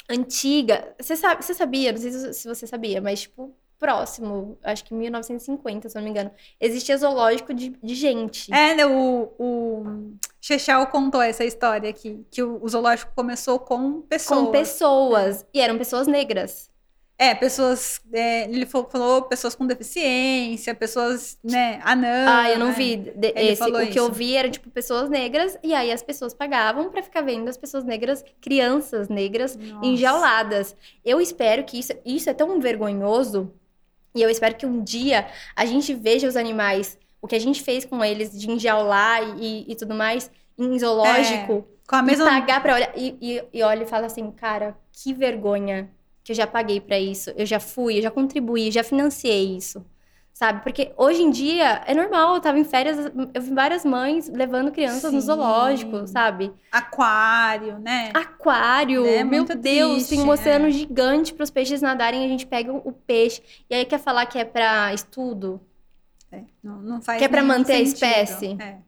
antiga. Você, sabe, você sabia, não sei se você sabia, mas, tipo, próximo, acho que 1950, se não me engano, existia zoológico de, de gente. É, né, o, o Chechel contou essa história aqui, que o, o zoológico começou com pessoas. Com pessoas, e eram pessoas negras. É, pessoas. É, ele falou pessoas com deficiência, pessoas, né, anãs. Ah, eu não né? vi de, esse. O que eu vi era, tipo, pessoas negras, e aí as pessoas pagavam para ficar vendo as pessoas negras, crianças negras, Nossa. enjauladas. Eu espero que isso, isso é tão vergonhoso E eu espero que um dia a gente veja os animais, o que a gente fez com eles, de enjaular e, e tudo mais, em zoológico, Com a e mesma. pagar pra olhar. E, e, e olha e fala assim, cara, que vergonha que eu já paguei pra isso. Eu já fui, eu já contribuí, já financiei isso. Sabe? Porque hoje em dia é normal, eu tava em férias, eu vi várias mães levando crianças no Sim. zoológico, sabe? Aquário, né? Aquário, É meu muito Deus, tem um triste, oceano é. gigante para os peixes nadarem, a gente pega o peixe. E aí quer falar que é pra estudo? É, não, não faz Que é nenhum manter a sentido. espécie. É.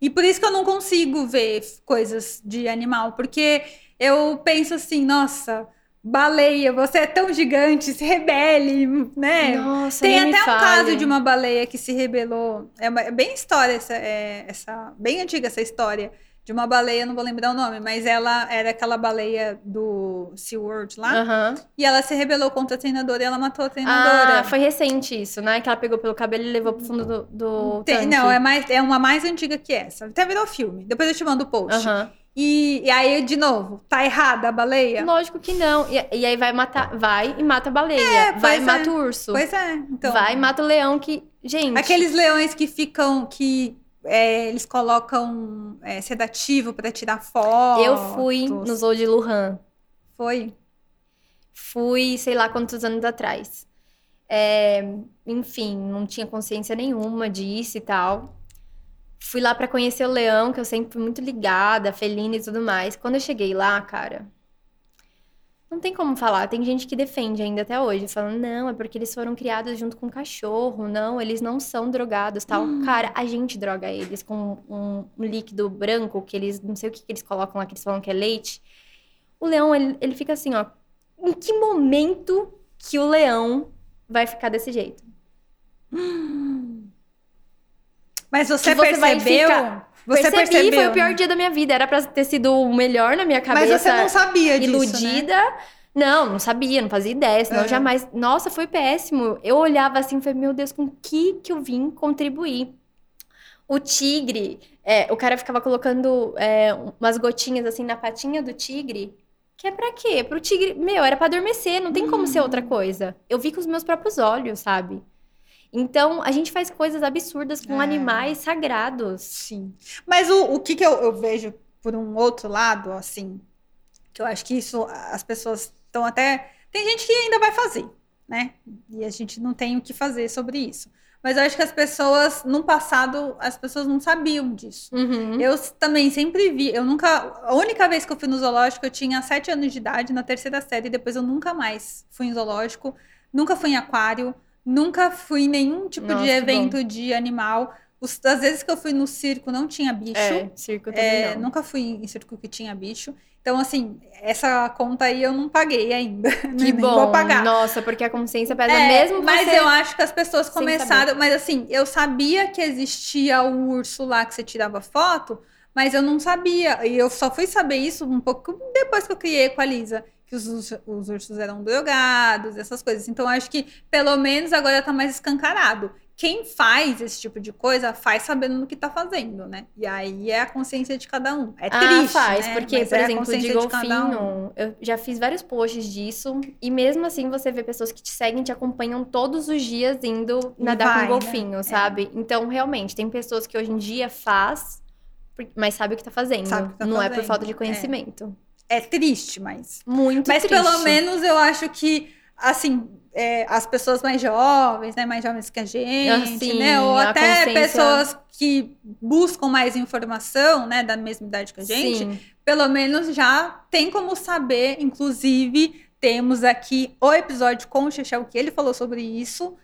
E por isso que eu não consigo ver coisas de animal, porque eu penso assim, nossa, baleia, você é tão gigante, se rebele, né? Nossa, Tem até um fale. caso de uma baleia que se rebelou. É, uma- é bem história essa, é, essa, bem antiga essa história de uma baleia, não vou lembrar o nome, mas ela era aquela baleia do SeaWorld lá, Aham. e ela se rebelou contra a treinadora e ela matou a treinadora. Ah, foi recente isso, né? Que ela pegou pelo cabelo e levou pro fundo do, do Tem- tanque. não, é, mais, é uma mais antiga que essa. Até virou filme. Depois eu te mando o post. Aham. E, e aí, de novo, tá errada a baleia? Lógico que não. E, e aí vai matar, vai e mata a baleia. vai e pois mata é. o urso. Pois é. Então, vai e mata o leão que. Gente. Aqueles leões que ficam, que é, eles colocam é, sedativo pra tirar foto. Eu fui no zoo de Luhan. Foi? Fui, sei lá quantos anos atrás. É, enfim, não tinha consciência nenhuma disso e tal. Fui lá pra conhecer o leão, que eu sempre fui muito ligada, felina e tudo mais. Quando eu cheguei lá, cara, não tem como falar. Tem gente que defende ainda até hoje, falando, não, é porque eles foram criados junto com cachorro, não, eles não são drogados, tal. Cara, a gente droga eles com um, um líquido branco, que eles, não sei o que, que eles colocam lá, que eles falam que é leite. O leão, ele, ele fica assim, ó. Em que momento que o leão vai ficar desse jeito? Mas você, você percebeu? ficar- Você Percebi, percebeu? foi o pior dia da minha vida. Era pra ter sido o melhor na minha cabeça. Mas você não sabia disso, né? iludida. Não, não sabia, não fazia ideia, senão eu jamais. Nossa, foi péssimo. Eu olhava assim e falei, meu Deus, com que que eu vim contribuir? O tigre, é, o cara ficava colocando é, umas gotinhas assim na patinha do tigre. Que é pra quê? Pro tigre. Meu, era pra adormecer, não tem como ser Hum. outra coisa. Eu vi com os meus próprios olhos, sabe? Então, a gente faz coisas absurdas com É. animais sagrados. Sim. Mas o, o que, que eu, eu vejo por um outro lado, assim, que eu acho que isso as pessoas estão até. Tem gente que ainda vai fazer, né? E a gente não tem o que fazer sobre isso. Mas eu acho que as pessoas, no passado, as pessoas não sabiam disso. Uhum. Eu também sempre vi, eu nunca. A única vez que eu fui no zoológico, eu tinha sete anos de idade, na terceira série, depois eu nunca mais fui em zoológico, nunca fui em aquário, nunca fui em nenhum tipo Nossa, de evento de animal. Os, as vezes que eu fui no circo não tinha bicho. É, circo também É, não. nunca fui em circo que tinha bicho. Então, assim, essa conta aí eu não paguei ainda. Que Nem bom. vou pagar. Nossa, porque a consciência pesa É, mesmo mas eu acho que as pessoas começaram. Mas assim, eu sabia que existia o urso lá que você tirava foto, mas eu não sabia. E eu só fui saber isso um pouco depois que eu criei com a Lisa. Que os, os ursos eram drogados, essas coisas. Então, acho que pelo menos agora tá mais escancarado. Quem faz esse tipo de coisa faz sabendo no que tá fazendo, né? E aí é a consciência de cada um. É Ah, triste. faz, né? porque, Mas por é exemplo, de consciência cada um. golfinho, eu já fiz vários posts disso, e mesmo assim você vê pessoas que te seguem, te acompanham todos os dias indo nadar vai, com né? golfinho, sabe? Então, realmente, tem pessoas que hoje em dia faz, mas sabe o que tá fazendo. O que tá Não é por fazendo, falta de é. conhecimento. É triste, mas Muito Mas triste. pelo menos eu acho que, assim, é, as pessoas mais jovens, né? Mais jovens que a gente, Ah, sim, né? Ou até consciência- pessoas que buscam mais informação, né? Da mesma idade que a gente, Sim. pelo menos já tem como saber. Inclusive, temos aqui o episódio com o Chechel, que ele falou sobre isso.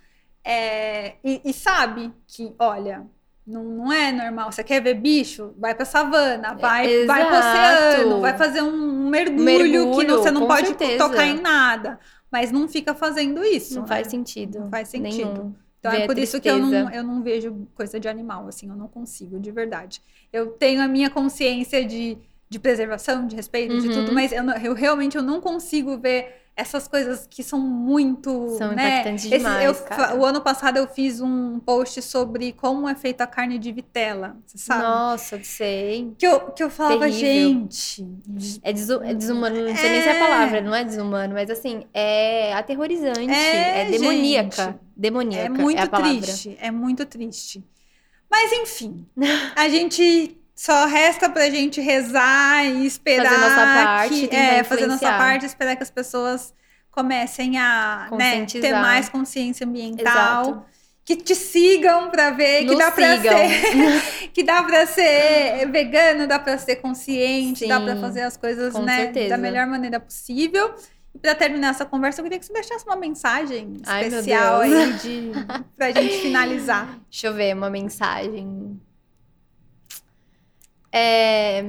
é, e, e sabe que, olha. Não, não é normal. Você quer ver bicho? Vai pra savana, vai, vai pro É, exato. oceano, vai fazer um mergulho, que Mergulho, não- você não pode certeza. tocar em nada. Mas não fica fazendo isso. Não né? faz sentido. Não faz sentido. Nenhum. Então Ver é por isso que eu não, eu não vejo coisa de animal, assim, eu não consigo, de verdade. Eu tenho a minha consciência de, de preservação, de respeito, de Uhum. tudo, mas eu, eu realmente eu não consigo ver essas coisas que são muito. São né? impactantes Esse- demais, eu- cara. O ano passado eu fiz um post sobre como é feita a carne de vitela, você sabe? Nossa, sei. Que eu, que eu falava, Terrível. gente. É, desu- é desumano, não sei nem se é a palavra, não é desumano, mas assim, é aterrorizante, É, é, demoníaca. gente. Demoníaca É muito palavra. triste, é muito triste. Mas enfim, a gente só resta pra gente rezar e esperar Fazer nossa parte que, é, fazer nossa parte, esperar que as pessoas comecem a né, ter mais consciência ambiental, Exato. que te sigam pra ver que dá pra sigam. ser que dá pra ser vegano, dá pra ser consciente, dá pra Sim, fazer as coisas né, certeza. da melhor maneira possível. E pra terminar essa conversa, eu queria que você deixasse uma mensagem Ai, especial Deus. aí de, pra gente finalizar. Deixa eu ver uma mensagem. É...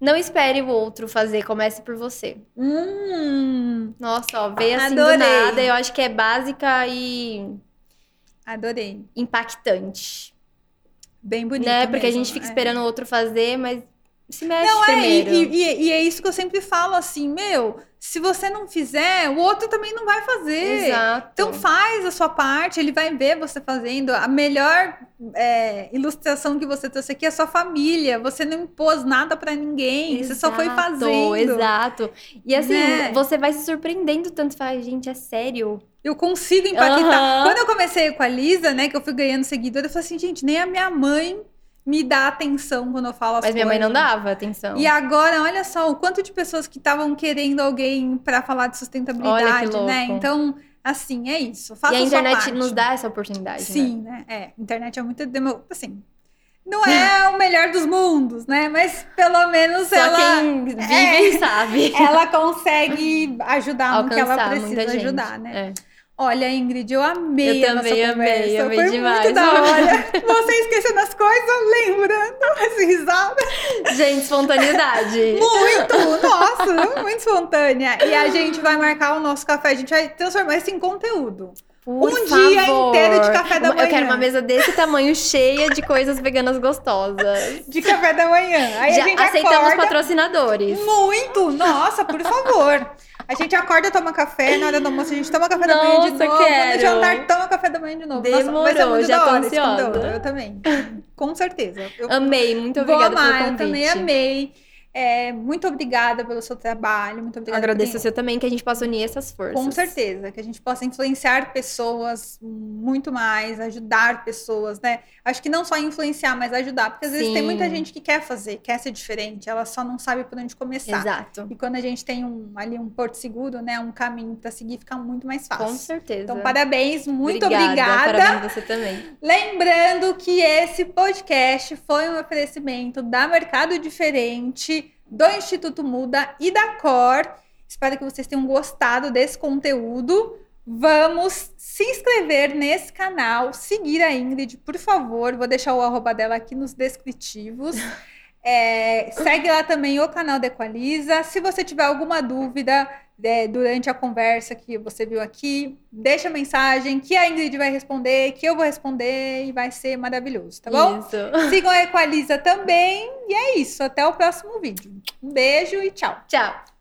Não espere o outro fazer, comece por você. Hum, Nossa, ó, veio assim Adorei. do nada. Eu acho que é básica e adorei. impactante. Bem bonito. né? Porque a mesmo, gente fica é. esperando o outro fazer, mas se mexe Não, é, e, primeiro. e- e é isso que eu sempre falo assim, meu, se você não fizer, o outro também não vai fazer. Exato. Então faz a sua parte, ele vai ver você fazendo. A melhor é, ilustração que você trouxe aqui é a sua família. Você não impôs nada pra ninguém, você só foi Exato, fazendo. Exato. E assim, Né? você vai se surpreendendo tanto. Fala, gente, é sério? Eu consigo impactar. Aham. Quando eu comecei com a Lisa, né, que eu fui ganhando seguidora, eu falei assim, gente, nem a minha mãe me dá atenção quando eu falo as Mas minha mãe não coisas. dava atenção. E agora, olha só, o quanto de pessoas que estavam querendo alguém pra falar de sustentabilidade, Olha que louco. né? Então, assim, é isso. Faça E a internet nos dá essa oportunidade. né? Sim, né? É, a internet é muito demo... assim. Não é o melhor dos mundos, né? Mas pelo menos Só ela quem vive É. sabe. ela consegue ajudar no que ela precisa ajudar, né? É. Olha, Ingrid, eu amei Eu a nossa também conversa. amei, amei Foi demais. muito da hora. Você esquecendo as coisas, lembrando, as risadas. Gente, espontaneidade. Muito! Nossa, muito espontânea. E a gente vai marcar o nosso café, a gente vai transformar isso em conteúdo. Por Um dia favor. inteiro de café da Eu quero manhã. uma mesa desse tamanho, cheia de coisas veganas gostosas. De café da manhã. Aí a Já gente aceitamos acorda. patrocinadores. Muito! Nossa, por favor. A gente acorda, toma café, na hora do almoço a gente toma café da manhã de novo. No quero. jantar, toma café da manhã de novo. Nossa, vai ser Demorou, muito já da hora esse conteúdo. Eu também. Com certeza. Eu Amei, muito obrigada pelo eu convite. também amei. É, muito obrigada pelo seu trabalho. Muito obrigada Agradeço por- o seu também, que a gente possa unir essas forças. Com certeza, que a gente possa influenciar pessoas muito mais, ajudar pessoas, né? Acho que não só influenciar, mas ajudar, porque às vezes tem Sim. muita gente que quer fazer, quer ser diferente, ela só não sabe por onde começar. Exato. E quando a gente tem um, ali um porto seguro, né, um caminho para seguir, fica muito mais fácil. Com certeza. Então, parabéns, muito obrigada. obrigada. Parabéns você também. Lembrando que esse podcast foi um oferecimento da Mercado Diferente, do Instituto Muda e da Cor. Espero que vocês tenham gostado desse conteúdo. Vamos se inscrever nesse canal, seguir a Ingrid, por favor. Vou deixar o arroba dela aqui nos descritivos. É, segue lá também o canal da Equaliza. Se você tiver alguma dúvida durante a conversa que você viu aqui, deixa mensagem que a Ingrid vai responder, que eu vou responder e vai ser maravilhoso, tá bom? Isso. Sigam a Equaliza também. E é isso. Até o próximo vídeo. Um beijo e tchau. Tchau.